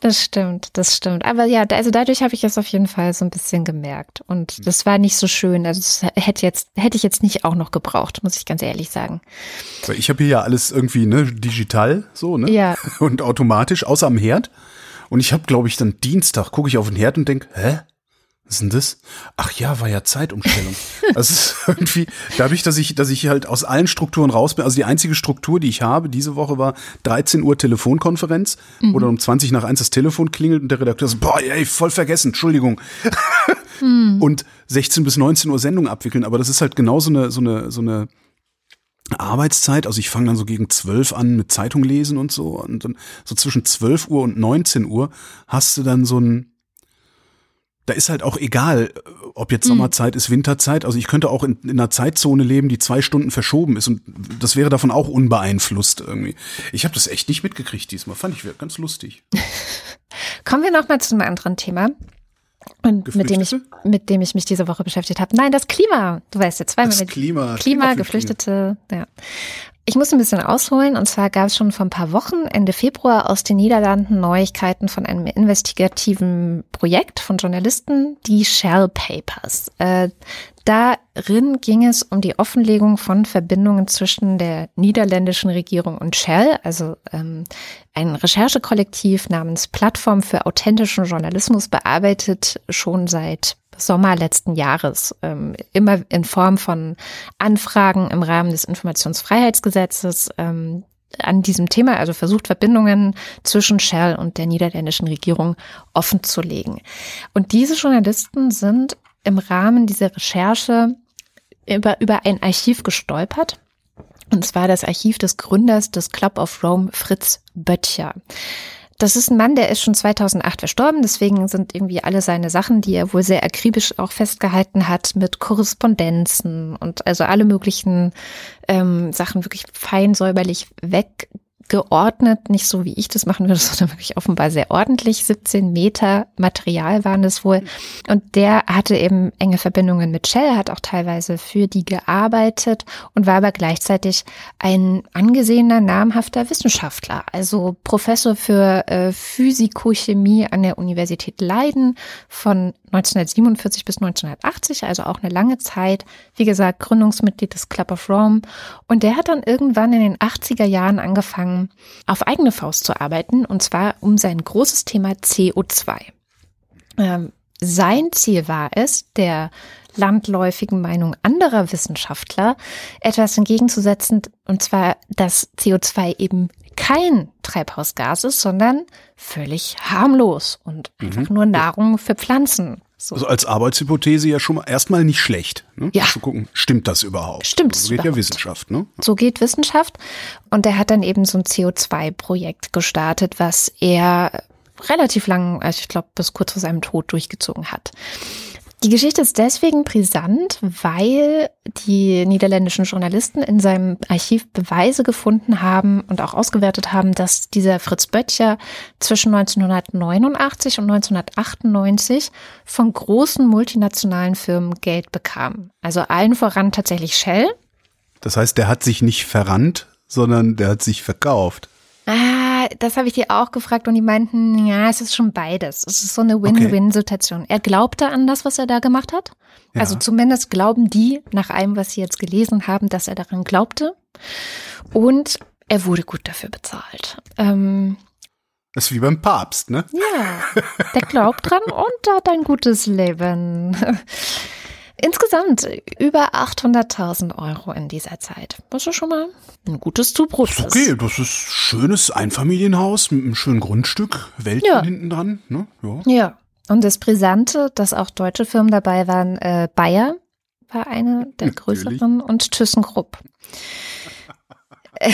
Das stimmt, das stimmt. Aber ja, also dadurch habe ich es auf jeden Fall so ein bisschen gemerkt. Und hm. das war nicht so schön. Also das hätte jetzt, hätte ich jetzt nicht auch noch gebraucht, muss ich ganz ehrlich sagen. Ich habe hier ja alles irgendwie, ne, digital, so, ne? Ja. Und automatisch, außer am Herd. Und ich habe, glaube ich, dann Dienstag, gucke ich auf den Herd und denk, hä? Was ist denn das? Ach ja, war ja Zeitumstellung. das ist irgendwie, dadurch, dass ich, dass ich halt aus allen Strukturen raus bin, also die einzige Struktur, die ich habe, diese Woche war 13 Uhr Telefonkonferenz, mhm. wo dann um 20 nach 1 das Telefon klingelt und der Redakteur sagt, boah, ey, voll vergessen, Entschuldigung. mhm. Und 16 bis 19 Uhr Sendung abwickeln, aber das ist halt genau so eine, so eine, so eine Arbeitszeit, also ich fange dann so gegen 12 an mit Zeitung lesen und so und dann so zwischen 12 Uhr und 19 Uhr hast du dann so ein da ist halt auch egal, ob jetzt Sommerzeit ist, Winterzeit. Also ich könnte auch in, in einer Zeitzone leben, die zwei Stunden verschoben ist und das wäre davon auch unbeeinflusst irgendwie. Ich habe das echt nicht mitgekriegt diesmal. Fand ich ganz lustig. Kommen wir noch mal zu einem anderen Thema. Und mit dem ich mit dem ich mich diese Woche beschäftigt habe. Nein, das Klima. Du weißt ja zweimal Das mit Klima. Klima, Geflüchtete, ja. Ich muss ein bisschen ausholen und zwar gab es schon vor ein paar Wochen, Ende Februar, aus den Niederlanden Neuigkeiten von einem investigativen Projekt von Journalisten, die Shell Papers. Äh, darin ging es um die Offenlegung von Verbindungen zwischen der niederländischen Regierung und Shell, also ähm, ein Recherchekollektiv namens Plattform für authentischen Journalismus bearbeitet schon seit Sommer letzten Jahres, ähm, immer in Form von Anfragen im Rahmen des Informationsfreiheitsgesetzes ähm, an diesem Thema, also versucht Verbindungen zwischen Shell und der niederländischen Regierung offen zu legen. Und diese Journalisten sind im Rahmen dieser Recherche über, über ein Archiv gestolpert. Und zwar das Archiv des Gründers des Club of Rome, Fritz Böttcher. Das ist ein Mann, der ist schon 2008 verstorben, deswegen sind irgendwie alle seine Sachen, die er wohl sehr akribisch auch festgehalten hat, mit Korrespondenzen und also alle möglichen ähm, Sachen wirklich fein säuberlich weg geordnet, nicht so wie ich das machen würde, sondern wirklich offenbar sehr ordentlich. 17 Meter Material waren es wohl. Und der hatte eben enge Verbindungen mit Shell, hat auch teilweise für die gearbeitet und war aber gleichzeitig ein angesehener, namhafter Wissenschaftler, also Professor für äh, Physikochemie an der Universität Leiden von 1947 bis 1980, also auch eine lange Zeit. Wie gesagt, Gründungsmitglied des Club of Rome. Und der hat dann irgendwann in den 80er Jahren angefangen, auf eigene Faust zu arbeiten, und zwar um sein großes Thema CO2. Ähm, sein Ziel war es, der landläufigen Meinung anderer Wissenschaftler etwas entgegenzusetzen, und zwar, dass CO2 eben kein Treibhausgas ist, sondern völlig harmlos und einfach nur Nahrung für Pflanzen. So. Also als Arbeitshypothese ja schon mal erstmal nicht schlecht. Ne? Ja. Zu gucken, stimmt das überhaupt? Stimmt so es geht ja überhaupt? Wissenschaft, ne? So geht Wissenschaft. Und er hat dann eben so ein CO2-Projekt gestartet, was er relativ lang, also ich glaube bis kurz vor seinem Tod durchgezogen hat. Die Geschichte ist deswegen brisant, weil die niederländischen Journalisten in seinem Archiv Beweise gefunden haben und auch ausgewertet haben, dass dieser Fritz Böttcher zwischen 1989 und 1998 von großen multinationalen Firmen Geld bekam. Also allen voran tatsächlich Shell. Das heißt, der hat sich nicht verrannt, sondern der hat sich verkauft. Ah, das habe ich dir auch gefragt und die meinten, ja, es ist schon beides. Es ist so eine Win-Win-Situation. Er glaubte an das, was er da gemacht hat. Ja. Also zumindest glauben die, nach allem, was sie jetzt gelesen haben, dass er daran glaubte. Und er wurde gut dafür bezahlt. Ähm, Das ist wie beim Papst, ne? ja, der glaubt dran und hat ein gutes Leben. Insgesamt über 800.000 Euro in dieser Zeit. Was ist schon mal ein gutes Zubrot Ist okay, das ist schönes Einfamilienhaus mit einem schönen Grundstück, Wäldchen Ja. hinten dran, ne? Ja. Ja, und das Brisante, dass auch deutsche Firmen dabei waren, äh, Bayer war eine der Natürlich. größeren und ThyssenKrupp. Äh,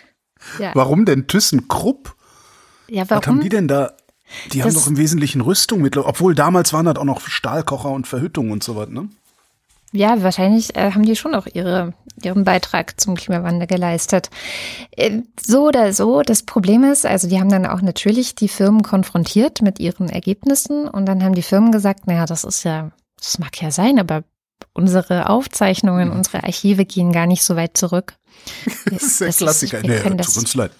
ja, Warum denn ThyssenKrupp? ja, Was haben warum? die denn da? Die haben Das- doch im Wesentlichen Rüstung mit, obwohl damals waren das auch noch Stahlkocher und Verhüttung und so was, ne? Ja, wahrscheinlich äh, haben die schon auch ihre, ihren Beitrag zum Klimawandel geleistet. Äh, so oder so, das Problem ist, also die haben dann auch natürlich die Firmen konfrontiert mit ihren Ergebnissen und dann haben die Firmen gesagt, naja, das ist ja, das mag ja sein, aber unsere Aufzeichnungen, Mhm. unsere Archive gehen gar nicht so weit zurück. Das ist der Das ist- Klassiker. wir nee, tut uns leid.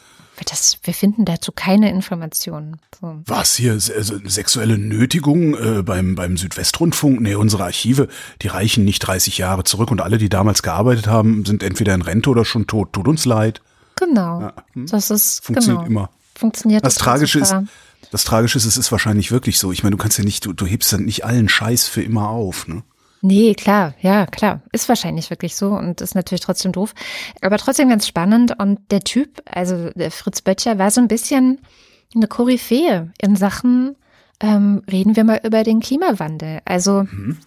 Das, wir finden dazu keine Informationen. So. Was hier, also sexuelle Nötigung äh, beim, beim Südwestrundfunk? Nee, unsere Archive, die reichen nicht 30 Jahre zurück und alle, die damals gearbeitet haben, sind entweder in Rente oder schon tot. Tut uns leid. Genau. Ja, hm. Das ist Funktioniert genau. immer. Funktioniert Das Tragische ist, das Tragische ist, es ist wahrscheinlich wirklich so. Ich meine, du kannst ja nicht, du, du hebst dann nicht allen Scheiß für immer auf, ne? Nee, klar, ja, klar. Ist wahrscheinlich wirklich so und ist natürlich trotzdem doof. Aber trotzdem ganz spannend. Und der Typ, also der Fritz Böttcher, war so ein bisschen eine Koryphäe in Sachen, ähm, reden wir mal über den Klimawandel. Also Mhm.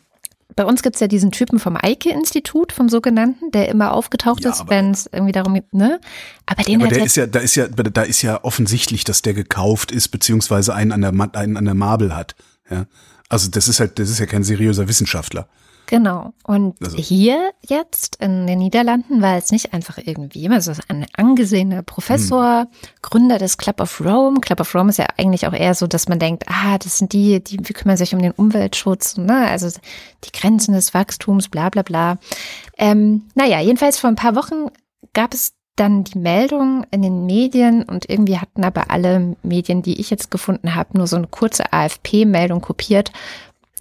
bei uns gibt's ja diesen Typen vom Eike-Institut, vom sogenannten, der immer aufgetaucht Ja, ist, wenn es irgendwie darum geht, ne? Aber den Aber hat der halt ist ja, da ist ja, da ist ja offensichtlich, dass der gekauft ist, beziehungsweise einen an der, einen an der Mabel hat. Ja. Also das ist halt, das ist ja kein seriöser Wissenschaftler. Genau. Und also. hier jetzt in den Niederlanden war es nicht einfach irgendwie, also ein angesehener Professor, hm. Gründer des Club of Rome. Club of Rome ist ja eigentlich auch eher so, dass man denkt, ah, das sind die, die kümmern sich um den Umweltschutz, ne? also die Grenzen des Wachstums, bla bla bla. Ähm, naja, jedenfalls vor ein paar Wochen gab es dann die Meldung in den Medien und irgendwie hatten aber alle Medien, die ich jetzt gefunden habe, nur so eine kurze AFP-Meldung kopiert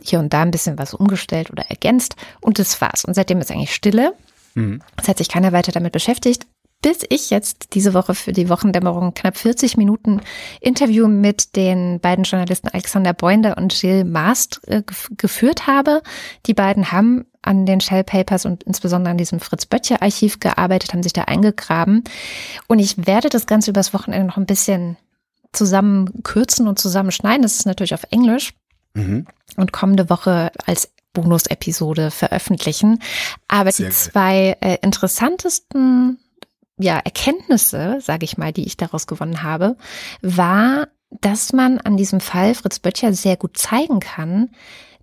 hier und da ein bisschen was umgestellt oder ergänzt und das war's. Und seitdem ist eigentlich Stille. Mhm. Es hat sich keiner weiter damit beschäftigt, bis ich jetzt diese Woche für die Wochendämmerung knapp 40 Minuten Interview mit den beiden Journalisten Alexander Beunder und Jill Maast äh, geführt habe. Die beiden haben an den Shell Papers und insbesondere an diesem Fritz Böttcher Archiv gearbeitet, haben sich da eingegraben. Und ich werde das Ganze übers Wochenende noch ein bisschen zusammen kürzen und zusammenschneiden. Das ist natürlich auf Englisch mhm. und kommende Woche als Bonus-Episode veröffentlichen. Aber Sehr die zwei äh, interessantesten ja, Erkenntnisse, sage ich mal, die ich daraus gewonnen habe, war, dass man an diesem Fall Fritz Böttcher sehr gut zeigen kann,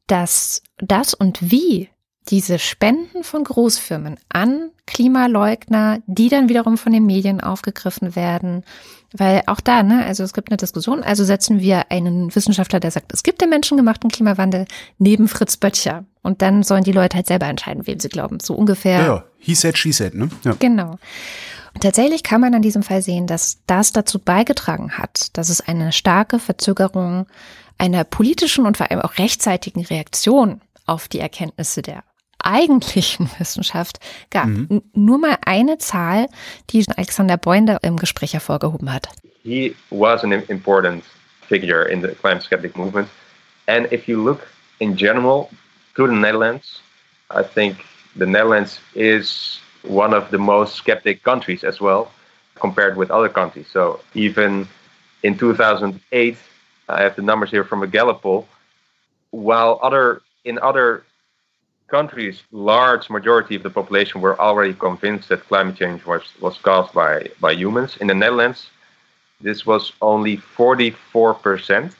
dass das und wie diese Spenden von Großfirmen an Klimaleugner, die dann wiederum von den Medien aufgegriffen werden, weil auch da, ne, also es gibt eine Diskussion, also setzen wir einen Wissenschaftler, der sagt, es gibt den menschengemachten Klimawandel, neben Fritz Böttcher. Und dann sollen die Leute halt selber entscheiden, wem sie glauben. So ungefähr. Ja, ja. he said, she said, ne? Ja. Genau. Und tatsächlich kann man an diesem Fall sehen, dass das dazu beigetragen hat, dass es eine starke Verzögerung einer politischen und vor allem auch rechtzeitigen Reaktion auf die Erkenntnisse der eigentlichen Wissenschaft gab. Mhm. Nur mal eine Zahl, die Alexander Beunder im Gespräch hervorgehoben hat. He was an important figure in the climate skeptic movement. And if you look in general to the Netherlands, I think the Netherlands is one of the most skeptic countries as well compared with other countries. So even in 2008, I have the numbers here from a Gallup poll, while other in other countries, large majority of the population were already convinced that climate change was, was caused by, by humans. In the Netherlands, this was only 44%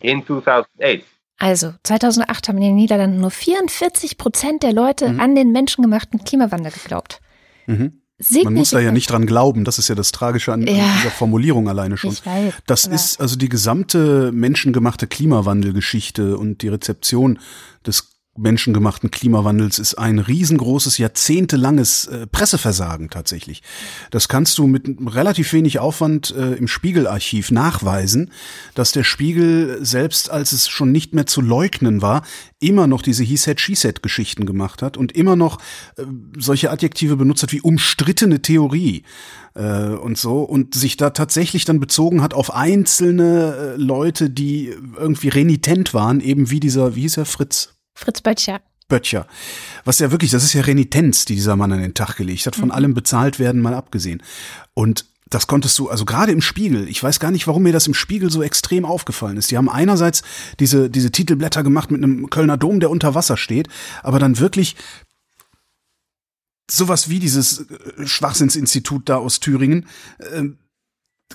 in 2008. Also 2008 haben in den Niederlanden nur 44 Prozent der Leute mhm. an den menschengemachten Klimawandel geglaubt. Mhm. Man muss da ja nicht dran glauben, das ist ja das Tragische an, ja, dieser Formulierung alleine schon. Ich weiß, das ist also die gesamte menschengemachte Klimawandelgeschichte und die Rezeption des menschengemachten Klimawandels ist ein riesengroßes, jahrzehntelanges äh, Presseversagen tatsächlich. Das kannst du mit relativ wenig Aufwand äh, im Spiegelarchiv nachweisen, dass der Spiegel, selbst als es schon nicht mehr zu leugnen war, immer noch diese He said, She said Geschichten gemacht hat und immer noch äh, solche Adjektive benutzt hat wie umstrittene Theorie äh, und so und sich da tatsächlich dann bezogen hat auf einzelne äh, Leute, die irgendwie renitent waren, eben wie dieser, wie hieß er, Fritz? Fritz Böttcher. Böttcher. Was ja wirklich, das ist ja Renitenz, die dieser Mann an den Tag gelegt hat, von mhm. allem bezahlt werden mal abgesehen. Und das konntest du, also gerade im Spiegel, ich weiß gar nicht, warum mir das im Spiegel so extrem aufgefallen ist. Die haben einerseits diese, diese Titelblätter gemacht mit einem Kölner Dom, der unter Wasser steht, aber dann wirklich sowas wie dieses äh, Schwachsinnsinstitut da aus Thüringen, äh,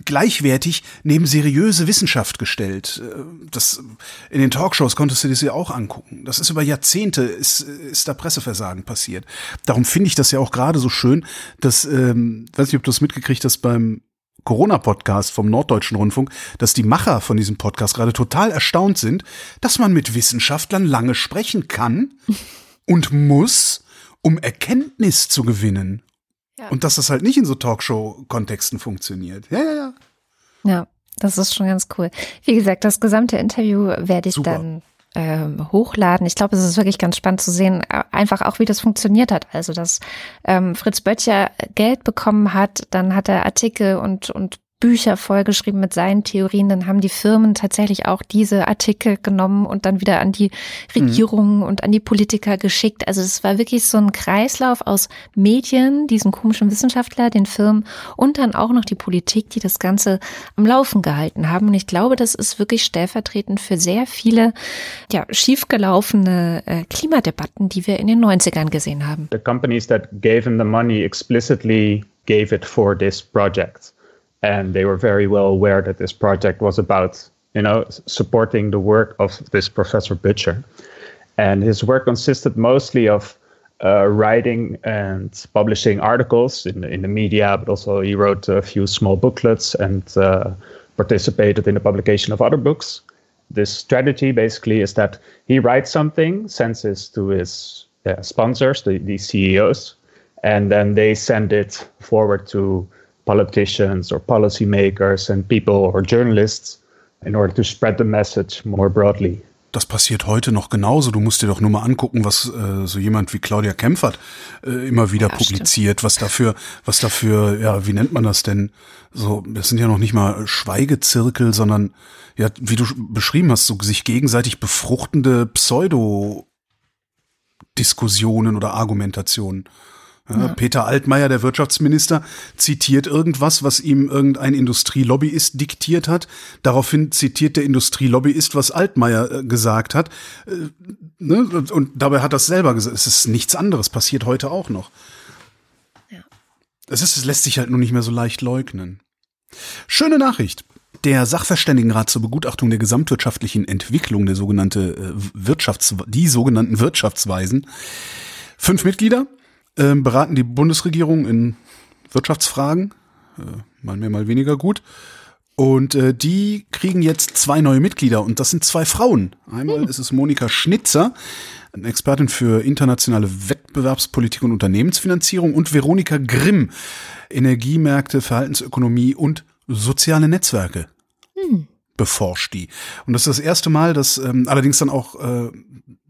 gleichwertig neben seriöse Wissenschaft gestellt. Äh, das, in den Talkshows konntest du das ja auch angucken. Das ist über Jahrzehnte, ist, ist da Presseversagen passiert. Darum finde ich das ja auch gerade so schön, dass, ähm, weiß nicht, ob du das mitgekriegt hast beim Corona-Podcast vom Norddeutschen Rundfunk, dass die Macher von diesem Podcast gerade total erstaunt sind, dass man mit Wissenschaftlern lange sprechen kann und muss, um Erkenntnis zu gewinnen. Ja. Und dass das halt nicht in so Talkshow-Kontexten funktioniert. Ja, ja, ja. Ja, das ist schon ganz cool. Wie gesagt, das gesamte Interview werde ich Super. dann ähm, hochladen. Ich glaube, es ist wirklich ganz spannend zu sehen, äh, einfach auch, wie das funktioniert hat. Also, dass ähm, Fritz Böttcher Geld bekommen hat, dann hat er Artikel und, und Bücher vollgeschrieben mit seinen Theorien, dann haben die Firmen tatsächlich auch diese Artikel genommen und dann wieder an die Regierungen mhm. und an die Politiker geschickt. Also es war wirklich so ein Kreislauf aus Medien, diesem komischen Wissenschaftler, den Firmen und dann auch noch die Politik, die das Ganze am Laufen gehalten haben. Und ich glaube, das ist wirklich stellvertretend für sehr viele ja, schiefgelaufene äh, Klimadebatten, die wir in den 90ern gesehen haben. The companies that gave him the money explicitly gave it for this project. And they were very well aware that this project was about you know, supporting the work of this Professor Butcher. And his work consisted mostly of uh, writing and publishing articles in, in the media, but also he wrote a few small booklets and uh, participated in the publication of other books. This strategy basically is that he writes something, sends it to his uh, sponsors, the, the CEOs, and then they send it forward to politicians or policymakers and people or journalists in order to spread the message more broadly. Das passiert heute noch genauso. Du musst dir doch nur mal angucken, was äh, so jemand wie Claudia Kempfert äh, immer wieder ja, publiziert, stimmt. was dafür, was dafür, ja, wie nennt man das denn? So, das sind ja noch nicht mal Schweigezirkel, sondern ja, wie du beschrieben hast, so sich gegenseitig befruchtende Pseudo-Diskussionen oder Argumentationen. Ja, Peter Altmaier, der Wirtschaftsminister, zitiert irgendwas, was ihm irgendein Industrielobbyist diktiert hat. Daraufhin zitiert der Industrielobbyist, was Altmaier äh, gesagt hat. Äh, ne? Und dabei hat er es selber gesagt. Es ist nichts anderes, passiert heute auch noch. Ja. Es, ist, es lässt sich halt nur nicht mehr so leicht leugnen. Schöne Nachricht. Der Sachverständigenrat zur Begutachtung der gesamtwirtschaftlichen Entwicklung, der sogenannte äh, Wirtschafts, die sogenannten Wirtschaftsweisen. Fünf Mitglieder, ähm, beraten die Bundesregierung in Wirtschaftsfragen, äh, mal mehr, mal weniger gut. Und äh, die kriegen jetzt zwei neue Mitglieder und das sind zwei Frauen. Einmal hm. ist es Monika Schnitzer, eine Expertin für internationale Wettbewerbspolitik und Unternehmensfinanzierung und Veronika Grimm, Energiemärkte, Verhaltensökonomie und soziale Netzwerke. Hm. Beforscht die. Und das ist das erste Mal, dass ähm, allerdings dann auch äh,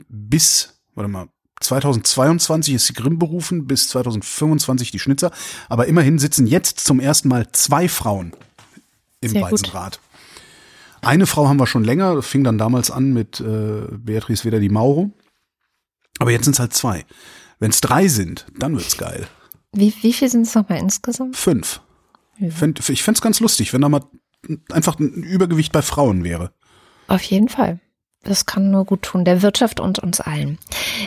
bis, warte mal, 2022 ist die Grimm berufen, bis 2025 die Schnitzer. Aber immerhin sitzen jetzt zum ersten Mal zwei Frauen im Sehr Weizenrat. Eine Frau haben wir schon länger, fing dann damals an mit äh, Beatrice Weder die Mauro. Aber jetzt sind es halt zwei. Wenn es drei sind, dann wird's geil. Wie, wie viel sind es nochmal insgesamt? Fünf. Ja. ich fände es ganz lustig, wenn da mal einfach ein Übergewicht bei Frauen wäre. Auf jeden Fall. Das kann nur gut tun, der Wirtschaft und uns allen.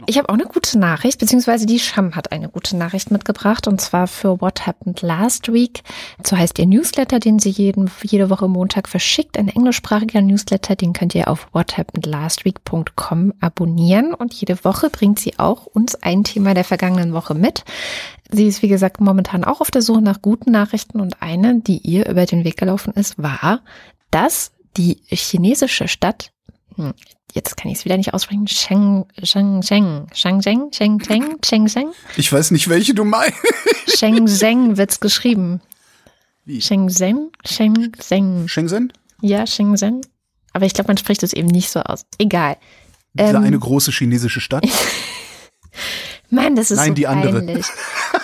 Ich habe auch eine gute Nachricht, beziehungsweise die Scham hat eine gute Nachricht mitgebracht, und zwar für What Happened Last Week. So heißt ihr Newsletter, den sie jeden, jede Woche Montag verschickt. Ein englischsprachiger Newsletter, den könnt ihr auf whathappenedlastweek.com abonnieren. Und jede Woche bringt sie auch uns ein Thema der vergangenen Woche mit. Sie ist, wie gesagt, momentan auch auf der Suche nach guten Nachrichten und eine, die ihr über den Weg gelaufen ist, war, dass die chinesische Stadt jetzt kann ich es wieder nicht aussprechen. Sheng, Sheng, Sheng, Shenzhen, Shenzhen, Shenzhen. Ich weiß nicht, welche du meinst. Shenzhen wird's geschrieben. Wie? Shenzhen, Shenzhen. Shenzhen? Ja, Shenzhen. Aber ich glaube, man spricht es eben nicht so aus. Egal. Diese ähm, eine große chinesische Stadt. Mann, das ist Nein, so die peinlich. andere.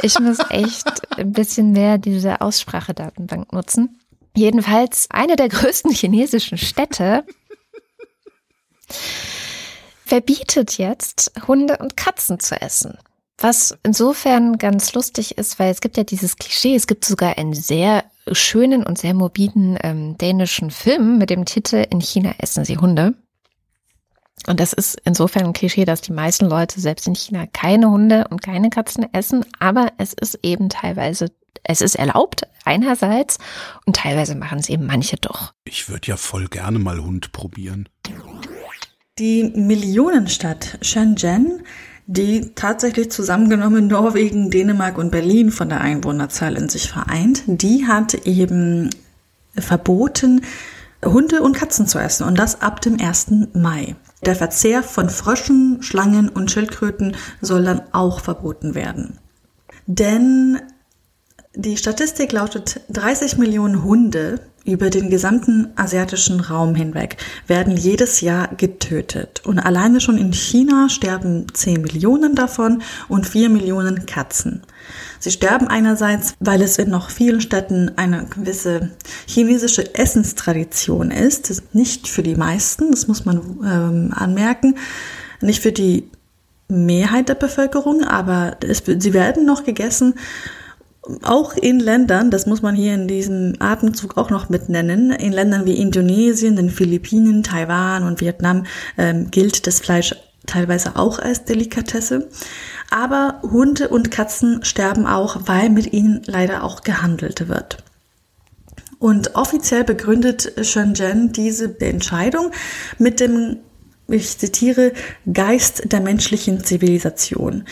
Ich muss echt ein bisschen mehr diese Aussprachedatenbank nutzen. Jedenfalls eine der größten chinesischen Städte verbietet jetzt, Hunde und Katzen zu essen. Was insofern ganz lustig ist, weil es gibt ja dieses Klischee, es gibt sogar einen sehr schönen und sehr morbiden ähm, dänischen Film mit dem Titel In China essen sie Hunde. Und das ist insofern ein Klischee, dass die meisten Leute selbst in China keine Hunde und keine Katzen essen, aber es ist eben teilweise, es ist erlaubt einerseits und teilweise machen es eben manche doch. Ich würde ja voll gerne mal Hund probieren. Die Millionenstadt Shenzhen, die tatsächlich zusammengenommen Norwegen, Dänemark und Berlin von der Einwohnerzahl in sich vereint, die hat eben verboten, Hunde und Katzen zu essen und das ab dem 1. Mai. Der Verzehr von Fröschen, Schlangen und Schildkröten soll dann auch verboten werden. Denn die Statistik lautet, 30 Millionen Hunde über den gesamten asiatischen Raum hinweg werden jedes Jahr getötet. Und alleine schon in China sterben 10 Millionen davon und 4 Millionen Katzen. Sie sterben einerseits, weil es in noch vielen Städten eine gewisse chinesische Essenstradition ist. Das ist nicht für die meisten, das muss man ähm, anmerken. Nicht für die Mehrheit der Bevölkerung, aber es, sie werden noch gegessen auch in Ländern, das muss man hier in diesem Atemzug auch noch mit nennen, in Ländern wie Indonesien, den Philippinen, Taiwan und Vietnam ähm, gilt das Fleisch teilweise auch als Delikatesse. Aber Hunde und Katzen sterben auch, weil mit ihnen leider auch gehandelt wird. Und offiziell begründet Shenzhen diese Entscheidung mit dem, ich zitiere, Geist der menschlichen Zivilisation.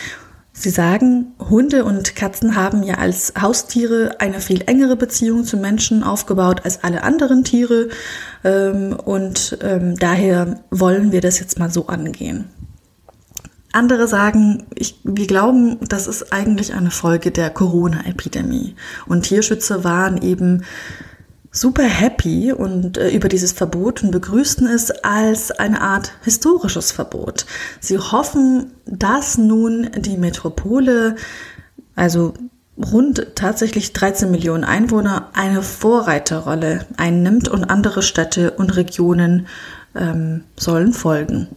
Sie sagen, Hunde und Katzen haben ja als Haustiere eine viel engere Beziehung zu Menschen aufgebaut als alle anderen Tiere ähm, und ähm, daher wollen wir das jetzt mal so angehen. Andere sagen, ich, wir glauben, das ist eigentlich eine Folge der Corona-Epidemie. Und Tierschützer waren eben super happy und äh, über dieses Verbot und begrüßten es als eine Art historisches Verbot. Sie hoffen, dass nun die Metropole, also rund tatsächlich 13 Millionen Einwohner, eine Vorreiterrolle einnimmt und andere Städte und Regionen ähm, sollen folgen.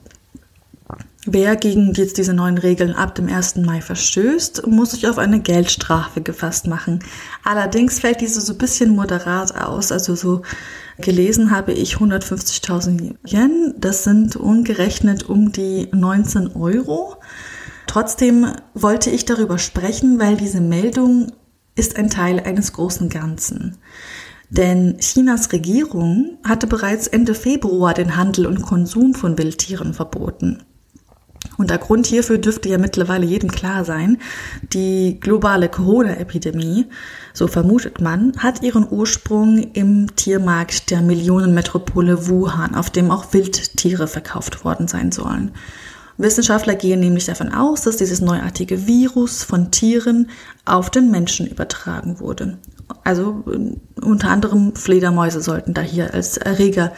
Wer gegen jetzt diese neuen Regeln ab dem 1. Mai verstößt, muss sich auf eine Geldstrafe gefasst machen. Allerdings fällt diese so ein bisschen moderat aus. Also so gelesen habe ich 150.000 Yen. Das sind umgerechnet um die 19 Euro. Trotzdem wollte ich darüber sprechen, weil diese Meldung ist ein Teil eines großen Ganzen. Denn Chinas Regierung hatte bereits Ende Februar den Handel und Konsum von Wildtieren verboten. Und der Grund hierfür dürfte ja mittlerweile jedem klar sein. Die globale Corona-Epidemie, so vermutet man, hat ihren Ursprung im Tiermarkt der Millionenmetropole Wuhan, auf dem auch Wildtiere verkauft worden sein sollen. Wissenschaftler gehen nämlich davon aus, dass dieses neuartige Virus von Tieren auf den Menschen übertragen wurde. Also unter anderem Fledermäuse sollten da hier als Erreger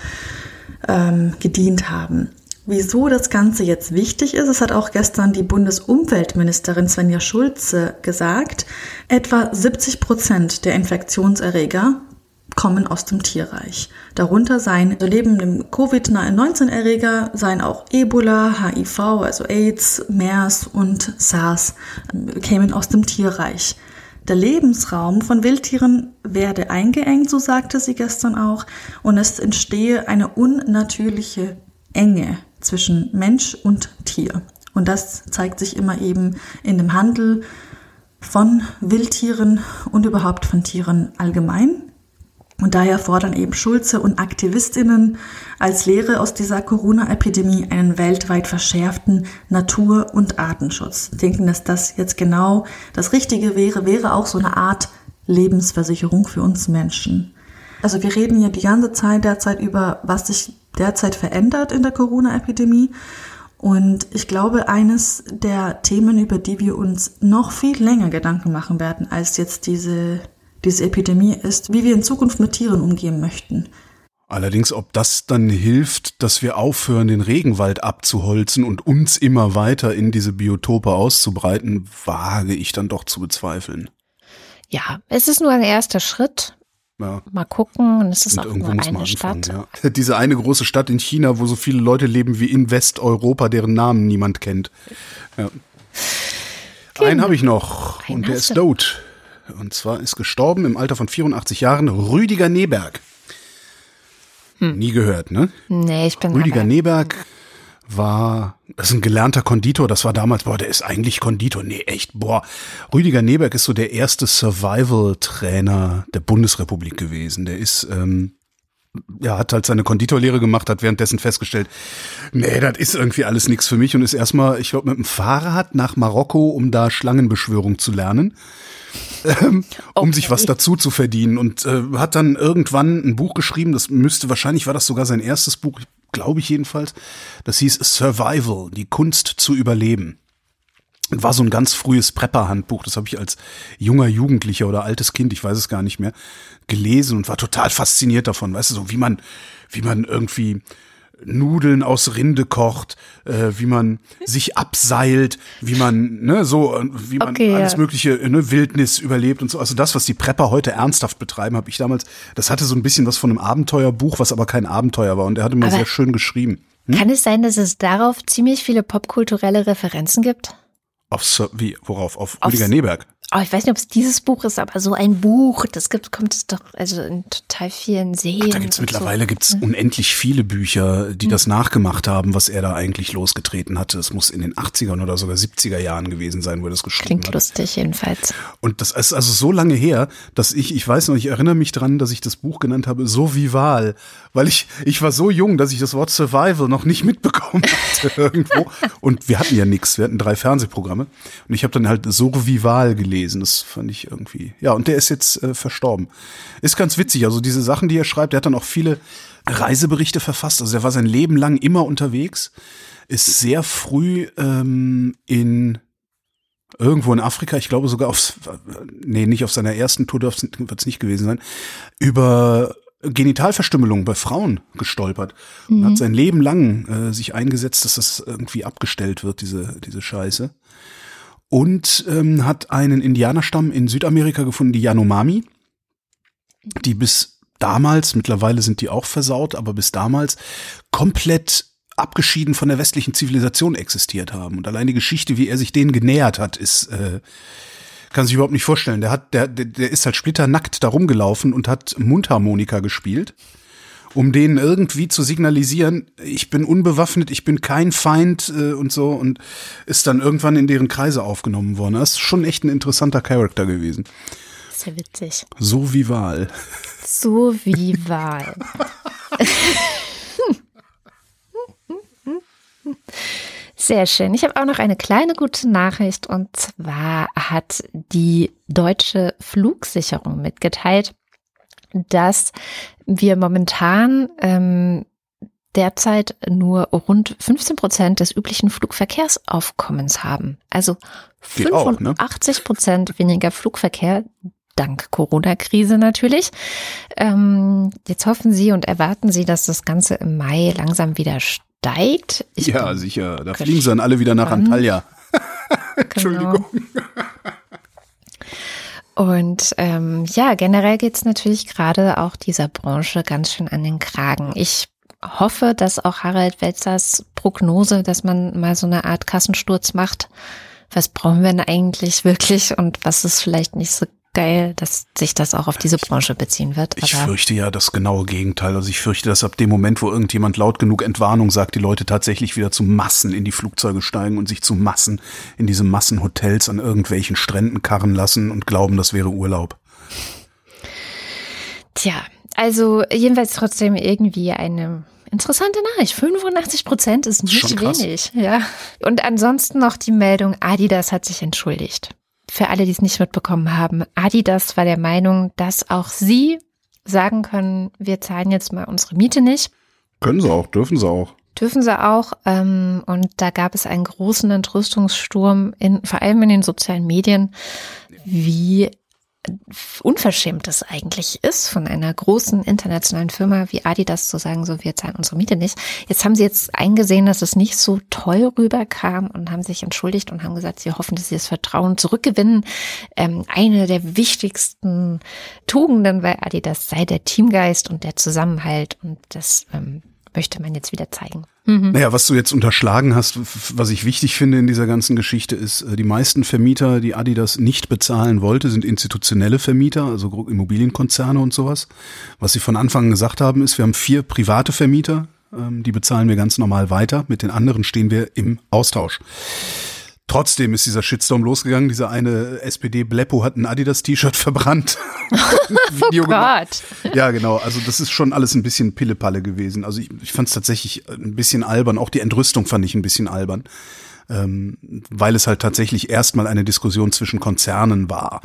ähm, gedient haben. Wieso das Ganze jetzt wichtig ist, es hat auch gestern die Bundesumweltministerin Svenja Schulze gesagt, etwa 70 Prozent der Infektionserreger kommen aus dem Tierreich. Darunter seien neben dem Covid-19-Erreger seien auch Ebola, HIV, also AIDS, MERS und SARS kämen aus dem Tierreich. Der Lebensraum von Wildtieren werde eingeengt, so sagte sie gestern auch, und es entstehe eine unnatürliche Enge zwischen Mensch und Tier. Und das zeigt sich immer eben in dem Handel von Wildtieren und überhaupt von Tieren allgemein. Und daher fordern eben Schulze und Aktivistinnen als Lehre aus dieser Corona-Epidemie einen weltweit verschärften Natur- und Artenschutz. Denken, dass das jetzt genau das Richtige wäre, wäre auch so eine Art Lebensversicherung für uns Menschen. Also wir reden ja die ganze Zeit derzeit über, was sich derzeit verändert in der Corona-Epidemie. Und ich glaube, eines der Themen, über die wir uns noch viel länger Gedanken machen werden, als jetzt diese, diese Epidemie ist, wie wir in Zukunft mit Tieren umgehen möchten. Allerdings, ob das dann hilft, dass wir aufhören, den Regenwald abzuholzen und uns immer weiter in diese Biotope auszubreiten, wage ich dann doch zu bezweifeln. Ja, es ist nur ein erster Schritt. Ja. Mal gucken, und es ist und auch nur eine Stadt. Ja. Diese eine große Stadt in China, wo so viele Leute leben wie in Westeuropa, deren Namen niemand kennt. Ja. Genau. Einen habe ich noch Einen und der ist tot. Und zwar ist gestorben im Alter von 84 Jahren Rüdiger Neberg. Hm. Nie gehört, ne? Nee, ich bin Rüdiger Neberg war, das ist ein gelernter Konditor, das war damals, boah, der ist eigentlich Konditor. Nee, echt, boah. Rüdiger Neberg ist so der erste Survival-Trainer der Bundesrepublik gewesen. Der ist, ähm, ja, hat halt seine Konditorlehre gemacht, hat währenddessen festgestellt, nee, das ist irgendwie alles nichts für mich und ist erstmal, ich glaube, mit dem Fahrrad nach Marokko, um da Schlangenbeschwörung zu lernen. Ähm, um okay. sich was dazu zu verdienen und äh, hat dann irgendwann ein Buch geschrieben, das müsste wahrscheinlich war das sogar sein erstes Buch, glaube ich jedenfalls. Das hieß Survival, die Kunst zu überleben. War so ein ganz frühes Prepper-Handbuch, das habe ich als junger Jugendlicher oder altes Kind, ich weiß es gar nicht mehr, gelesen und war total fasziniert davon, weißt du, so wie man, wie man irgendwie Nudeln aus Rinde kocht, äh, wie man sich abseilt, wie man, ne, so, äh, wie man okay, alles ja. mögliche, ne, Wildnis überlebt und so. Also das, was die Prepper heute ernsthaft betreiben, habe ich damals, das hatte so ein bisschen was von einem Abenteuerbuch, was aber kein Abenteuer war. Und er hatte mir sehr schön geschrieben. Hm? Kann es sein, dass es darauf ziemlich viele popkulturelle Referenzen gibt? Auf, wie, worauf? Auf, auf Rüdiger Neberg? Oh, ich weiß nicht, ob es dieses Buch ist, aber so ein Buch, das gibt, kommt es doch also in total vielen Serien. Ach, da gibt's mittlerweile so. gibt's unendlich viele Bücher, die mhm. das nachgemacht haben, was er da eigentlich losgetreten hatte. Es muss in den 80ern oder sogar 70er Jahren gewesen sein, wo er das geschrieben Klingt hat. lustig jedenfalls. Und das ist also so lange her, dass ich, ich weiß noch, ich erinnere mich dran, dass ich das Buch genannt habe, so vival, weil ich, ich war so jung, dass ich das Wort Survival noch nicht mitbekommen hatte irgendwo. Und wir hatten ja nichts, wir hatten drei Fernsehprogramme. Und ich habe dann halt so vival gelesen gelesen. Das fand ich irgendwie. Ja, und der ist jetzt äh, verstorben. Ist ganz witzig. Also diese Sachen, die er schreibt, der hat dann auch viele Reiseberichte verfasst. Also er war sein Leben lang immer unterwegs. Ist sehr früh ähm, in irgendwo in Afrika, ich glaube sogar aufs, nee, nicht auf seiner ersten Tour wird es nicht gewesen sein, über Genitalverstümmelung bei Frauen gestolpert und hat mhm. sein Leben lang äh, sich eingesetzt, dass das irgendwie abgestellt wird, diese, diese Scheiße und ähm, hat einen Indianerstamm in Südamerika gefunden, die Yanomami, die bis damals, mittlerweile sind die auch versaut, aber bis damals komplett abgeschieden von der westlichen Zivilisation existiert haben. Und allein die Geschichte, wie er sich denen genähert hat, ist äh, kann sich überhaupt nicht vorstellen. Der hat, der, der, ist halt splitternackt da rumgelaufen und hat Mundharmonika gespielt um denen irgendwie zu signalisieren, ich bin unbewaffnet, ich bin kein Feind äh, und so und ist dann irgendwann in deren Kreise aufgenommen worden. Das ist schon echt ein interessanter Charakter gewesen. Sehr witzig. So wie Wahl. So wie Wahl. Sehr schön. Ich habe auch noch eine kleine gute Nachricht und zwar hat die deutsche Flugsicherung mitgeteilt, dass wir momentan ähm, derzeit nur rund 15 Prozent des üblichen Flugverkehrsaufkommens haben. Also 85 Prozent ne? weniger Flugverkehr dank Corona-Krise natürlich. Ähm, jetzt hoffen Sie und erwarten Sie, dass das Ganze im Mai langsam wieder steigt. Ich ja, sicher. Da fliegen sie dann alle wieder nach Antalya. Entschuldigung. Genau. Und ähm, ja, generell geht's natürlich gerade auch dieser Branche ganz schön an den Kragen. Ich hoffe, dass auch Harald Welzers Prognose, dass man mal so eine Art Kassensturz macht, was brauchen wir denn eigentlich wirklich und was ist vielleicht nicht so geil, dass sich das auch auf diese Branche beziehen wird. ich fürchte ja das genaue Gegenteil. Also ich fürchte, dass ab dem Moment, wo irgendjemand laut genug Entwarnung sagt, die Leute tatsächlich wieder zu Massen in die Flugzeuge steigen und sich zu Massen in diese Massenhotels an irgendwelchen Stränden karren lassen und glauben, das wäre Urlaub. Tja, also jedenfalls trotzdem irgendwie eine Interessante Nachricht. 85 Prozent ist nicht wenig. Ja. Und ansonsten noch die Meldung, Adidas hat sich entschuldigt für alle, die es nicht mitbekommen haben, Adidas war der Meinung, dass auch sie sagen können, wir zahlen jetzt mal unsere Miete nicht. Können sie auch, dürfen sie auch. Dürfen sie auch. Ähm, und da gab es einen großen Entrüstungssturm, in, vor allem in den sozialen Medien, wie unverschämt das eigentlich ist, von einer großen internationalen Firma wie Adidas zu sagen, so wir zahlen unsere Miete nicht. Jetzt haben sie jetzt eingesehen, dass es nicht so toll rüberkam und haben sich entschuldigt und haben gesagt, sie hoffen, dass sie das Vertrauen zurückgewinnen. Ähm, eine der wichtigsten Tugenden bei Adidas sei der Teamgeist und der Zusammenhalt und das ähm, möchte man jetzt wieder zeigen. Mhm. Naja, was du jetzt unterschlagen hast, was ich wichtig finde in dieser ganzen Geschichte, ist, äh, die meisten Vermieter, die Adidas nicht bezahlen wollte, sind institutionelle Vermieter, also Immobilienkonzerne und sowas. Was sie von Anfang an gesagt haben, ist, wir haben vier private Vermieter, ähm, die bezahlen wir ganz normal weiter. Mit den anderen stehen wir im Austausch. Trotzdem ist dieser Shitstorm losgegangen. Dieser eine SPD-Bleppo hat ein Adidas-T-Shirt verbrannt. oh Gott. Ja, genau. Also das ist schon alles ein bisschen Pillepalle gewesen. Also ich, ich fand es tatsächlich ein bisschen albern. Auch die Entrüstung fand ich ein bisschen albern. Ähm, weil es halt tatsächlich erstmal eine Diskussion zwischen Konzernen war.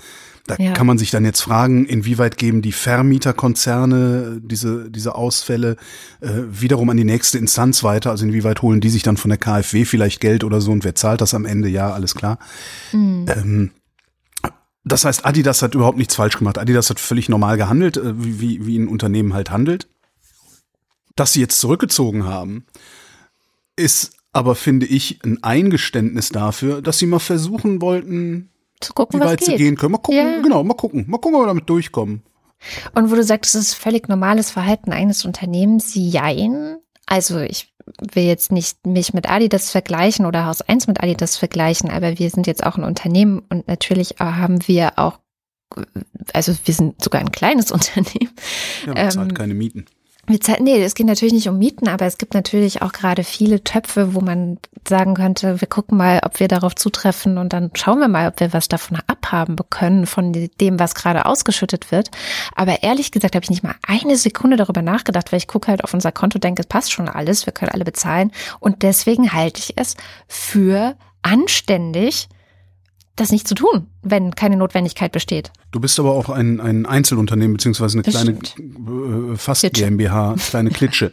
Da ja. kann man sich dann jetzt fragen, inwieweit geben die Vermieterkonzerne diese, diese Ausfälle äh, wiederum an die nächste Instanz weiter? Also inwieweit holen die sich dann von der KfW vielleicht Geld oder so und wer zahlt das am Ende? Ja, alles klar. Mhm. Ähm, das heißt, Adidas hat überhaupt nichts falsch gemacht. Adidas hat völlig normal gehandelt, äh, wie, wie ein Unternehmen halt handelt. Dass sie jetzt zurückgezogen haben, ist aber, finde ich, ein Eingeständnis dafür, dass sie mal versuchen wollten, zu gucken, wie weit geht. sie gehen können. Mal gucken, ja. genau, mal gucken. Mal gucken, ob wir damit durchkommen. Und wo du sagst, es ist völlig normales Verhalten eines Unternehmens, jein. Also ich will jetzt nicht mich mit Adidas vergleichen oder Haus 1 mit Adidas vergleichen, aber wir sind jetzt auch ein Unternehmen und natürlich haben wir auch, also wir sind sogar ein kleines Unternehmen. Ja, man zahlt ähm, keine Mieten. Nee, es geht natürlich nicht um Mieten, aber es gibt natürlich auch gerade viele Töpfe, wo man sagen könnte, wir gucken mal, ob wir darauf zutreffen und dann schauen wir mal, ob wir was davon abhaben können, von dem, was gerade ausgeschüttet wird. Aber ehrlich gesagt habe ich nicht mal eine Sekunde darüber nachgedacht, weil ich gucke halt auf unser Konto, denke, es passt schon alles, wir können alle bezahlen. Und deswegen halte ich es für anständig, das nicht zu tun, wenn keine Notwendigkeit besteht. Du bist aber auch ein, ein Einzelunternehmen beziehungsweise eine kleine äh, fast Klitsche. GmbH, kleine Klitsche.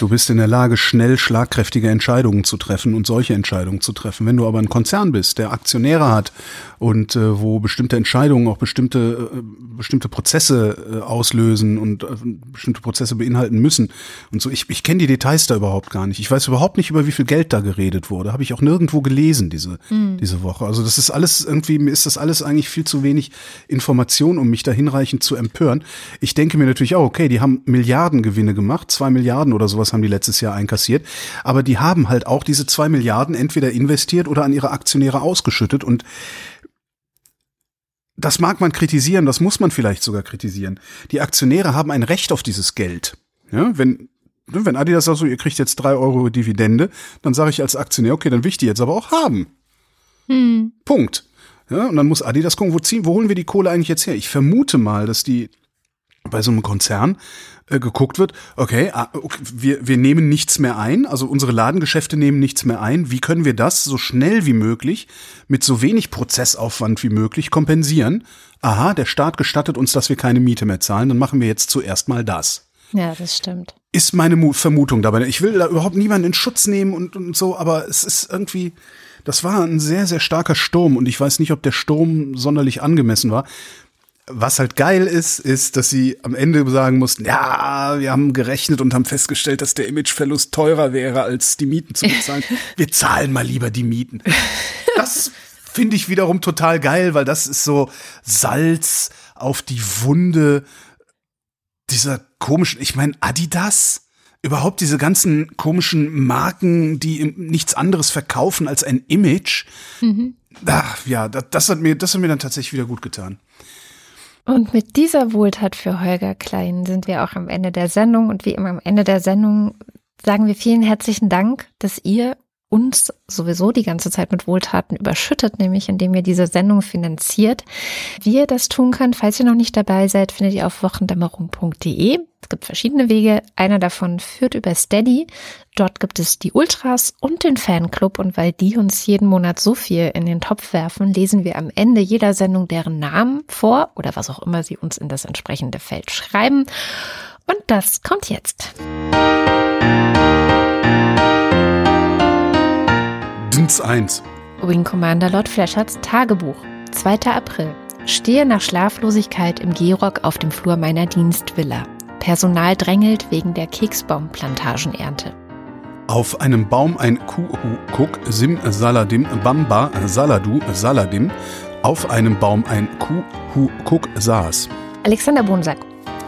Du bist in der Lage, schnell schlagkräftige Entscheidungen zu treffen und solche Entscheidungen zu treffen. Wenn du aber ein Konzern bist, der Aktionäre hat und äh, wo bestimmte Entscheidungen auch bestimmte äh, bestimmte Prozesse äh, auslösen und äh, bestimmte Prozesse beinhalten müssen und so, ich, ich kenne die Details da überhaupt gar nicht. Ich weiß überhaupt nicht über wie viel Geld da geredet wurde. Habe ich auch nirgendwo gelesen diese mhm. diese Woche. Also das ist alles irgendwie mir ist das alles eigentlich viel zu wenig Information Information, um mich da hinreichend zu empören. Ich denke mir natürlich auch, okay, die haben Milliardengewinne gemacht, zwei Milliarden oder sowas haben die letztes Jahr einkassiert, aber die haben halt auch diese zwei Milliarden entweder investiert oder an ihre Aktionäre ausgeschüttet und das mag man kritisieren, das muss man vielleicht sogar kritisieren. Die Aktionäre haben ein Recht auf dieses Geld. Ja, wenn wenn Adidas sagt so, ihr kriegt jetzt drei Euro Dividende, dann sage ich als Aktionär, okay, dann will ich die jetzt aber auch haben. Hm. Punkt. Ja, und dann muss Adidas gucken, wo, ziehen, wo holen wir die Kohle eigentlich jetzt her? Ich vermute mal, dass die bei so einem Konzern äh, geguckt wird, okay, ah, okay, wir, wir nehmen nichts mehr ein, also unsere Ladengeschäfte nehmen nichts mehr ein. Wie können wir das so schnell wie möglich mit so wenig Prozessaufwand wie möglich kompensieren? Aha, der Staat gestattet uns, dass wir keine Miete mehr zahlen, dann machen wir jetzt zuerst mal das. Ja, das stimmt. Ist meine Vermutung dabei. Ich will da überhaupt niemanden in Schutz nehmen und, und so, aber es ist irgendwie, das war ein sehr, sehr starker Sturm und ich weiß nicht, ob der Sturm sonderlich angemessen war. Was halt geil ist, ist, dass sie am Ende sagen mussten, ja, wir haben gerechnet und haben festgestellt, dass der Imageverlust teurer wäre, als die Mieten zu bezahlen. Wir zahlen mal lieber die Mieten. Das finde ich wiederum total geil, weil das ist so Salz auf die Wunde dieser komischen, ich meine, Adidas überhaupt diese ganzen komischen Marken, die nichts anderes verkaufen als ein Image. Mhm. Ach, ja, das, das, hat mir, das hat mir dann tatsächlich wieder gut getan. Und mit dieser Wohltat für Holger Klein sind wir auch am Ende der Sendung. Und wie immer am Ende der Sendung sagen wir vielen herzlichen Dank, dass ihr uns sowieso die ganze Zeit mit Wohltaten überschüttet, nämlich indem ihr diese Sendung finanziert. Wie ihr das tun könnt, falls ihr noch nicht dabei seid, findet ihr auf wochendämmerung.de. Es gibt verschiedene Wege. Einer davon führt über Steady. Dort gibt es die Ultras und den Fanclub. Und weil die uns jeden Monat so viel in den Topf werfen, lesen wir am Ende jeder Sendung deren Namen vor oder was auch immer sie uns in das entsprechende Feld schreiben. Und das kommt jetzt. Dienst 1. Wing Commander Lord Flashards Tagebuch. 2. April. Stehe nach Schlaflosigkeit im Gehrock auf dem Flur meiner Dienstvilla. Personal drängelt wegen der Keksbaumplantagenernte. Auf einem Baum ein Kuhukuk Sim Saladim Bamba Saladu Saladim. Auf einem Baum ein Kuhukuk saß. Alexander Bonsack.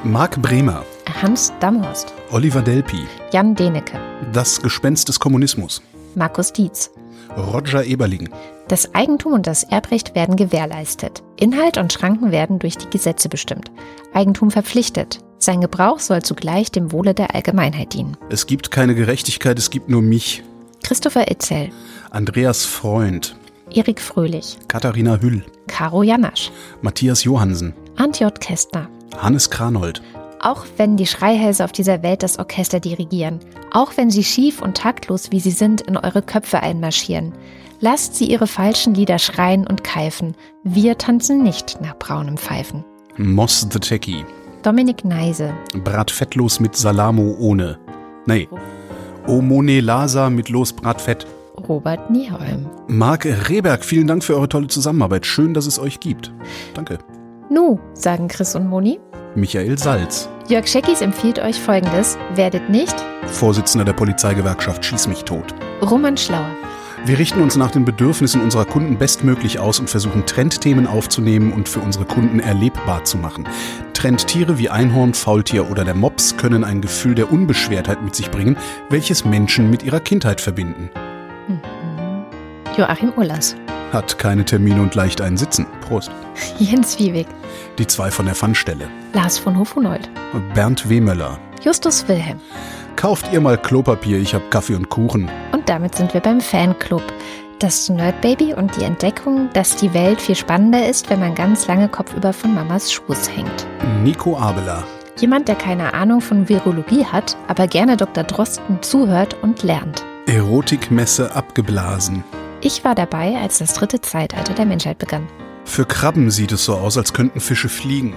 Marc Bremer. Hans Damhorst. Oliver Delpi. Jan Denecke. Das Gespenst des Kommunismus. Markus Dietz. Roger Eberling. Das Eigentum und das Erbrecht werden gewährleistet. Inhalt und Schranken werden durch die Gesetze bestimmt. Eigentum verpflichtet. Sein Gebrauch soll zugleich dem Wohle der Allgemeinheit dienen. Es gibt keine Gerechtigkeit, es gibt nur mich. Christopher Itzel. Andreas Freund. Erik Fröhlich. Katharina Hüll. Caro Janasch. Matthias Johansen. Antjot Kästner. Hannes Kranold. Auch wenn die Schreihälse auf dieser Welt das Orchester dirigieren, auch wenn sie schief und taktlos, wie sie sind, in eure Köpfe einmarschieren, lasst sie ihre falschen Lieder schreien und keifen. Wir tanzen nicht nach braunem Pfeifen. Moss the Techie. Dominik Neise. Bratfettlos mit Salamo ohne. Nee. Omone Lasa mit Los Bratfett. Robert Nieholm. Marc Rehberg, vielen Dank für eure tolle Zusammenarbeit. Schön, dass es euch gibt. Danke. Nu, sagen Chris und Moni. Michael Salz. Jörg Scheckis empfiehlt euch folgendes: Werdet nicht Vorsitzender der Polizeigewerkschaft Schieß mich tot. Roman Schlauer. Wir richten uns nach den Bedürfnissen unserer Kunden bestmöglich aus und versuchen Trendthemen aufzunehmen und für unsere Kunden erlebbar zu machen. Trendtiere wie Einhorn, Faultier oder der Mops können ein Gefühl der Unbeschwertheit mit sich bringen, welches Menschen mit ihrer Kindheit verbinden. Joachim Ullers. Hat keine Termine und leicht einen Sitzen. Prost. Jens Wiewig. Die zwei von der Pfannstelle. Lars von Hofunold. Bernd Wehmöller. Justus Wilhelm. Kauft ihr mal Klopapier, ich hab Kaffee und Kuchen. Und damit sind wir beim Fanclub. Das Nerdbaby und die Entdeckung, dass die Welt viel spannender ist, wenn man ganz lange kopfüber von Mamas Schoß hängt. Nico Abela. Jemand, der keine Ahnung von Virologie hat, aber gerne Dr. Drosten zuhört und lernt. Erotikmesse abgeblasen. Ich war dabei, als das dritte Zeitalter der Menschheit begann. Für Krabben sieht es so aus, als könnten Fische fliegen.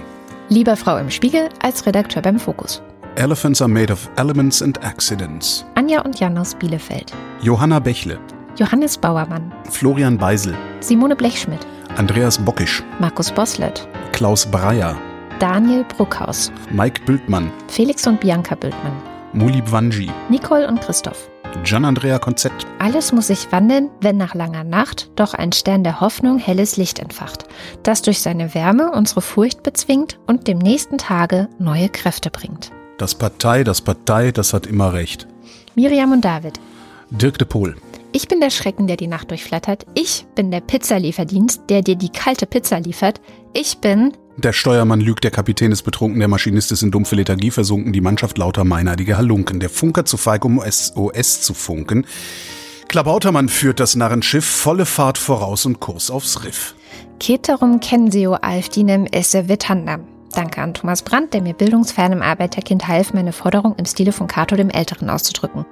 Lieber Frau im Spiegel als Redakteur beim Fokus. Elephants are made of elements and accidents. Anja und Jan aus Bielefeld. Johanna Bächle. Johannes Bauermann. Florian Beisel. Simone Blechschmidt. Andreas Bockisch. Markus Boslett. Klaus Breyer. Daniel Bruckhaus. Mike Bültmann. Felix und Bianca Bültmann. Muli Bwanji. Nicole und Christoph. Gian-Andrea Konzett. Alles muss sich wandeln, wenn nach langer Nacht doch ein Stern der Hoffnung helles Licht entfacht, das durch seine Wärme unsere Furcht bezwingt und dem nächsten Tage neue Kräfte bringt. Das Partei, das Partei, das hat immer recht. Miriam und David. Dirk de Pohl. Ich bin der Schrecken, der die Nacht durchflattert. Ich bin der Pizzalieferdienst, der dir die kalte Pizza liefert. Ich bin Der Steuermann lügt, der Kapitän ist betrunken, der Maschinist ist in dumpfe Lethargie versunken, die Mannschaft lauter meineidige Halunken, der Funker zu feig, um SOS zu funken. Klabautermann führt das Narrenschiff, volle Fahrt voraus und Kurs aufs Riff. Keterum Kensio Alfdinem esse Vitandam. Danke an Thomas Brandt, der mir bildungsfernem Arbeiterkind half, meine Forderung im Stile von Cato dem Älteren auszudrücken.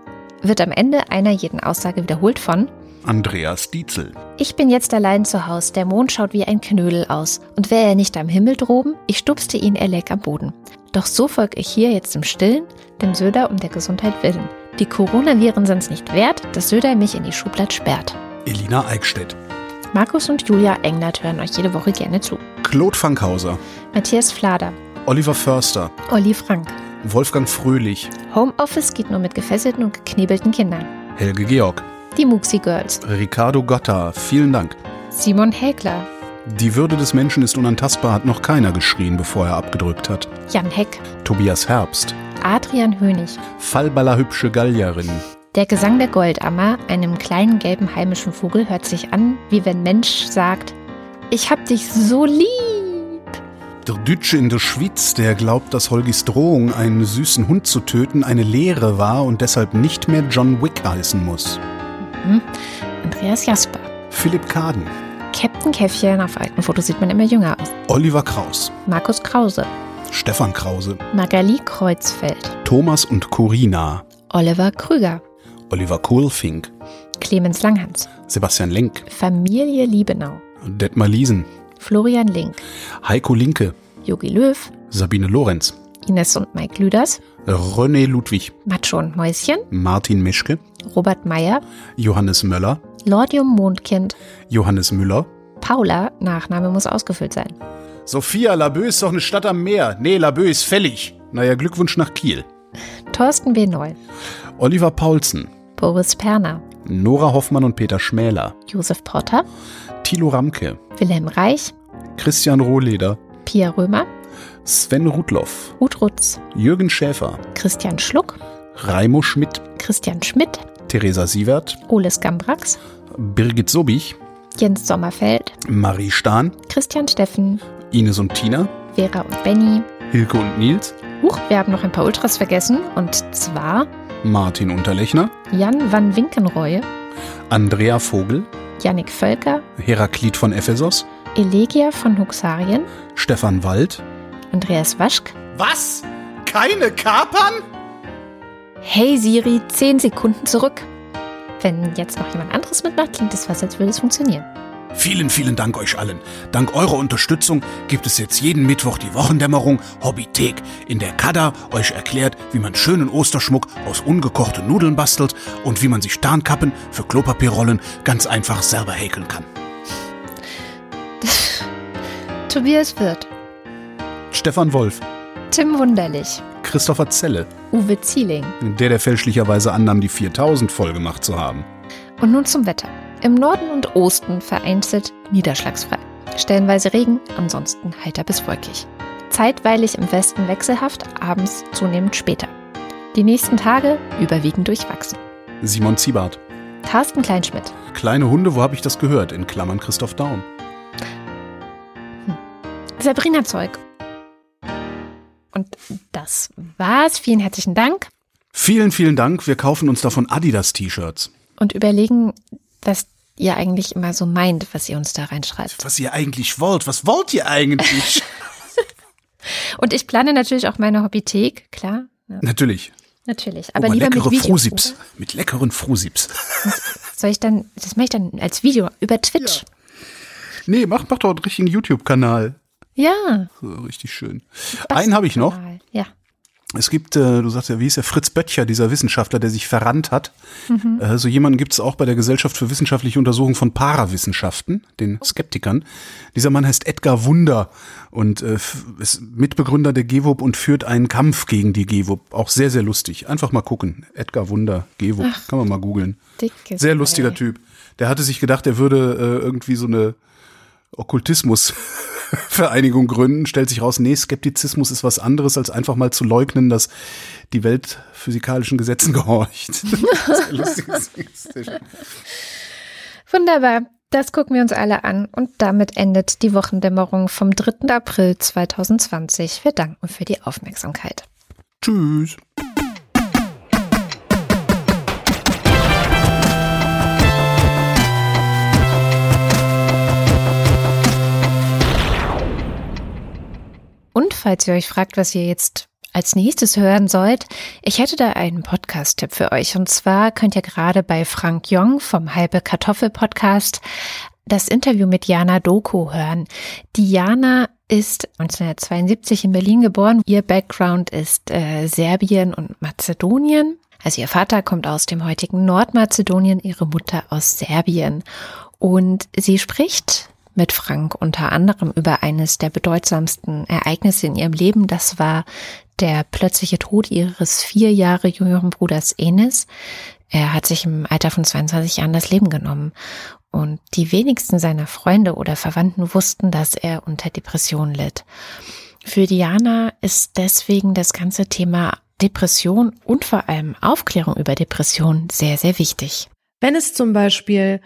Wird am Ende einer jeden Aussage wiederholt von Andreas Dietzel. Ich bin jetzt allein zu Haus, der Mond schaut wie ein Knödel aus. Und wäre er nicht am Himmel droben, ich stupste ihn, er läg am Boden. Doch so folg ich hier jetzt im Stillen, dem Söder um der Gesundheit willen. Die Coronaviren sind's nicht wert, dass Söder mich in die Schublade sperrt. Elina Eickstedt. Markus und Julia Englert hören euch jede Woche gerne zu. Claude Fankhauser. Matthias Flader, Oliver Förster. Olli Frank. Wolfgang Fröhlich. Homeoffice geht nur mit gefesselten und geknebelten Kindern. Helge Georg. Die Muxi Girls. Ricardo Gotta. Vielen Dank. Simon Häkler. Die Würde des Menschen ist unantastbar, hat noch keiner geschrien, bevor er abgedrückt hat. Jan Heck. Tobias Herbst. Adrian Hönig. Fallballerhübsche Gallierin. Der Gesang der Goldammer, einem kleinen gelben heimischen Vogel, hört sich an, wie wenn Mensch sagt, ich hab dich so lieb. Der Dütsche in der Schweiz, der glaubt, dass Holgis Drohung, einen süßen Hund zu töten, eine Lehre war und deshalb nicht mehr John Wick heißen muss. Mhm. Andreas Jasper. Philipp Kaden. Captain Käffchen, auf alten Fotos sieht man immer jünger aus. Oliver Kraus. Markus Krause. Stefan Krause. Magali Kreuzfeld. Thomas und Corina. Oliver Krüger. Oliver Kohlfink. Clemens Langhans. Sebastian Lenk. Familie Liebenau. Detmar Liesen. Florian Link. Heiko Linke. Yogi Löw. Sabine Lorenz. Ines und Mike Lüders. René Ludwig. Macho und Mäuschen. Martin Mischke. Robert Meyer. Johannes Möller. Lordium Mondkind. Johannes Müller. Paula, Nachname muss ausgefüllt sein. Sophia, Laboe ist doch eine Stadt am Meer. Nee, Laboe ist fällig. Naja, Glückwunsch nach Kiel. Thorsten B. Neu. Oliver Paulsen. Boris Perner. Nora Hoffmann und Peter Schmäler. Josef Potter. Thilo Ramke. Wilhelm Reich. Christian Rohleder. Pia Römer. Sven Rudloff. Ruth Rutz. Jürgen Schäfer. Christian Schluck. Raimo Schmidt. Christian Schmidt. Theresa Sievert. Oles Gambrax. Birgit Sobich. Jens Sommerfeld. Marie Stahn. Christian Steffen. Ines und Tina. Vera und Benny. Hilke und Nils. Huch, wir haben noch ein paar Ultras vergessen. Und zwar Martin Unterlechner. Jan van Winkenreue. Andrea Vogel. Jannik Völker. Heraklit von Ephesos. Elegia von Huxarien. Stefan Wald. Andreas Waschk. Was? Keine Kapern? Hey Siri, 10 Sekunden zurück. Wenn jetzt noch jemand anderes mitmacht, klingt es fast, als würde es funktionieren. Vielen, vielen Dank euch allen. Dank eurer Unterstützung gibt es jetzt jeden Mittwoch die Wochendämmerung Hobbythek, in der Kada euch erklärt, wie man schönen Osterschmuck aus ungekochten Nudeln bastelt und wie man sich Tarnkappen für Klopapierrollen ganz einfach selber häkeln kann. Tobias Wirth. Stefan Wolf, Tim Wunderlich. Christopher Zelle, Uwe Zieling. der der fälschlicherweise annahm, die 4000 voll gemacht zu haben. Und nun zum Wetter. Im Norden und Osten vereinzelt niederschlagsfrei. Stellenweise Regen, ansonsten heiter bis wolkig. Zeitweilig im Westen wechselhaft, abends zunehmend später. Die nächsten Tage überwiegend durchwachsen. Simon Ziebart. Carsten Kleinschmidt. Kleine Hunde, wo habe ich das gehört? In Klammern Christoph Daum. Sabrina Zeug. Und das war's. Vielen herzlichen Dank. Vielen, vielen Dank. Wir kaufen uns davon Adidas-T-Shirts. Und überlegen, was ihr eigentlich immer so meint, was ihr uns da reinschreibt. Was ihr eigentlich wollt. Was wollt ihr eigentlich? Und ich plane natürlich auch meine Hobbythek, klar. Ja. Natürlich. Natürlich. Aber oh, lieber leckere mit. Frusips. Mit leckeren Frusips. Soll ich dann, das mache ich dann als Video über Twitch. Nee, mach, mach doch einen richtigen YouTube-Kanal. Ja. So, richtig schön. Einen habe ich noch. Ja. Es gibt, äh, du sagst ja, wie hieß der Fritz Böttcher, dieser Wissenschaftler, der sich verrannt hat. Mhm. Äh, so jemanden gibt es auch bei der Gesellschaft für wissenschaftliche Untersuchung von Parawissenschaften, den Skeptikern. Dieser Mann heißt Edgar Wunder und äh, ist Mitbegründer der GEWOP und führt einen Kampf gegen die GEWOP. Auch sehr, sehr lustig. Einfach mal gucken. Edgar Wunder. Ach. Kann man mal googeln. Sehr lustiger Ei. Typ. Der hatte sich gedacht, er würde äh, irgendwie so eine Okkultismus-Vereinigung gründen. Stellt sich raus, nee, Skeptizismus ist was anderes, als einfach mal zu leugnen, dass die Welt physikalischen Gesetzen gehorcht. Schön. Wunderbar. Das gucken wir uns alle an. Und damit endet die Wochendämmerung vom 3. April 2020. Wir danken für die Aufmerksamkeit. Tschüss. Und falls ihr euch fragt, was ihr jetzt als nächstes hören sollt, ich hätte da einen Podcast-Tipp für euch. Und zwar könnt ihr gerade bei Frank Jong vom Halbe Kartoffel Podcast das Interview mit Jana Doku hören. Die Jana ist 1972 in Berlin geboren. Ihr Background ist äh, Serbien und Mazedonien. Also ihr Vater kommt aus dem heutigen Nordmazedonien, ihre Mutter aus Serbien. Und sie spricht mit Frank unter anderem über eines der bedeutsamsten Ereignisse in ihrem Leben. Das war der plötzliche Tod ihres vier Jahre jüngeren Bruders Enes. Er hat sich im Alter von 22 Jahren das Leben genommen. Und die wenigsten seiner Freunde oder Verwandten wussten, dass er unter Depression litt. Für Diana ist deswegen das ganze Thema Depression und vor allem Aufklärung über Depression sehr, sehr wichtig. Wenn es zum Beispiel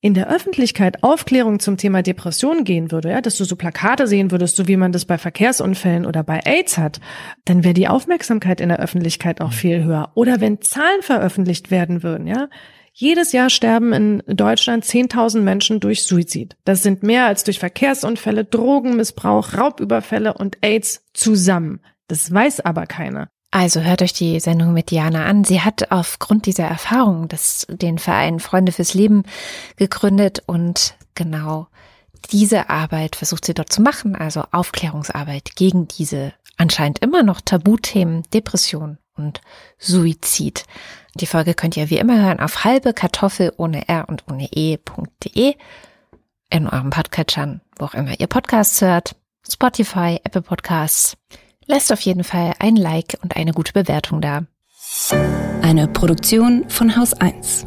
in der Öffentlichkeit Aufklärung zum Thema Depression gehen würde, ja, dass du so Plakate sehen würdest, so wie man das bei Verkehrsunfällen oder bei AIDS hat, dann wäre die Aufmerksamkeit in der Öffentlichkeit auch viel höher. Oder wenn Zahlen veröffentlicht werden würden, ja. Jedes Jahr sterben in Deutschland 10.000 Menschen durch Suizid. Das sind mehr als durch Verkehrsunfälle, Drogenmissbrauch, Raubüberfälle und AIDS zusammen. Das weiß aber keiner. Also hört euch die Sendung mit Diana an. Sie hat aufgrund dieser Erfahrung das, den Verein Freunde fürs Leben gegründet und genau diese Arbeit versucht sie dort zu machen, also Aufklärungsarbeit gegen diese anscheinend immer noch Tabuthemen Depression und Suizid. Die Folge könnt ihr wie immer hören auf halbe Kartoffel ohne r und ohne e.de in eurem Podcatchern, wo auch immer ihr Podcasts hört, Spotify, Apple Podcasts. Lasst auf jeden Fall ein Like und eine gute Bewertung da. Eine Produktion von Haus 1.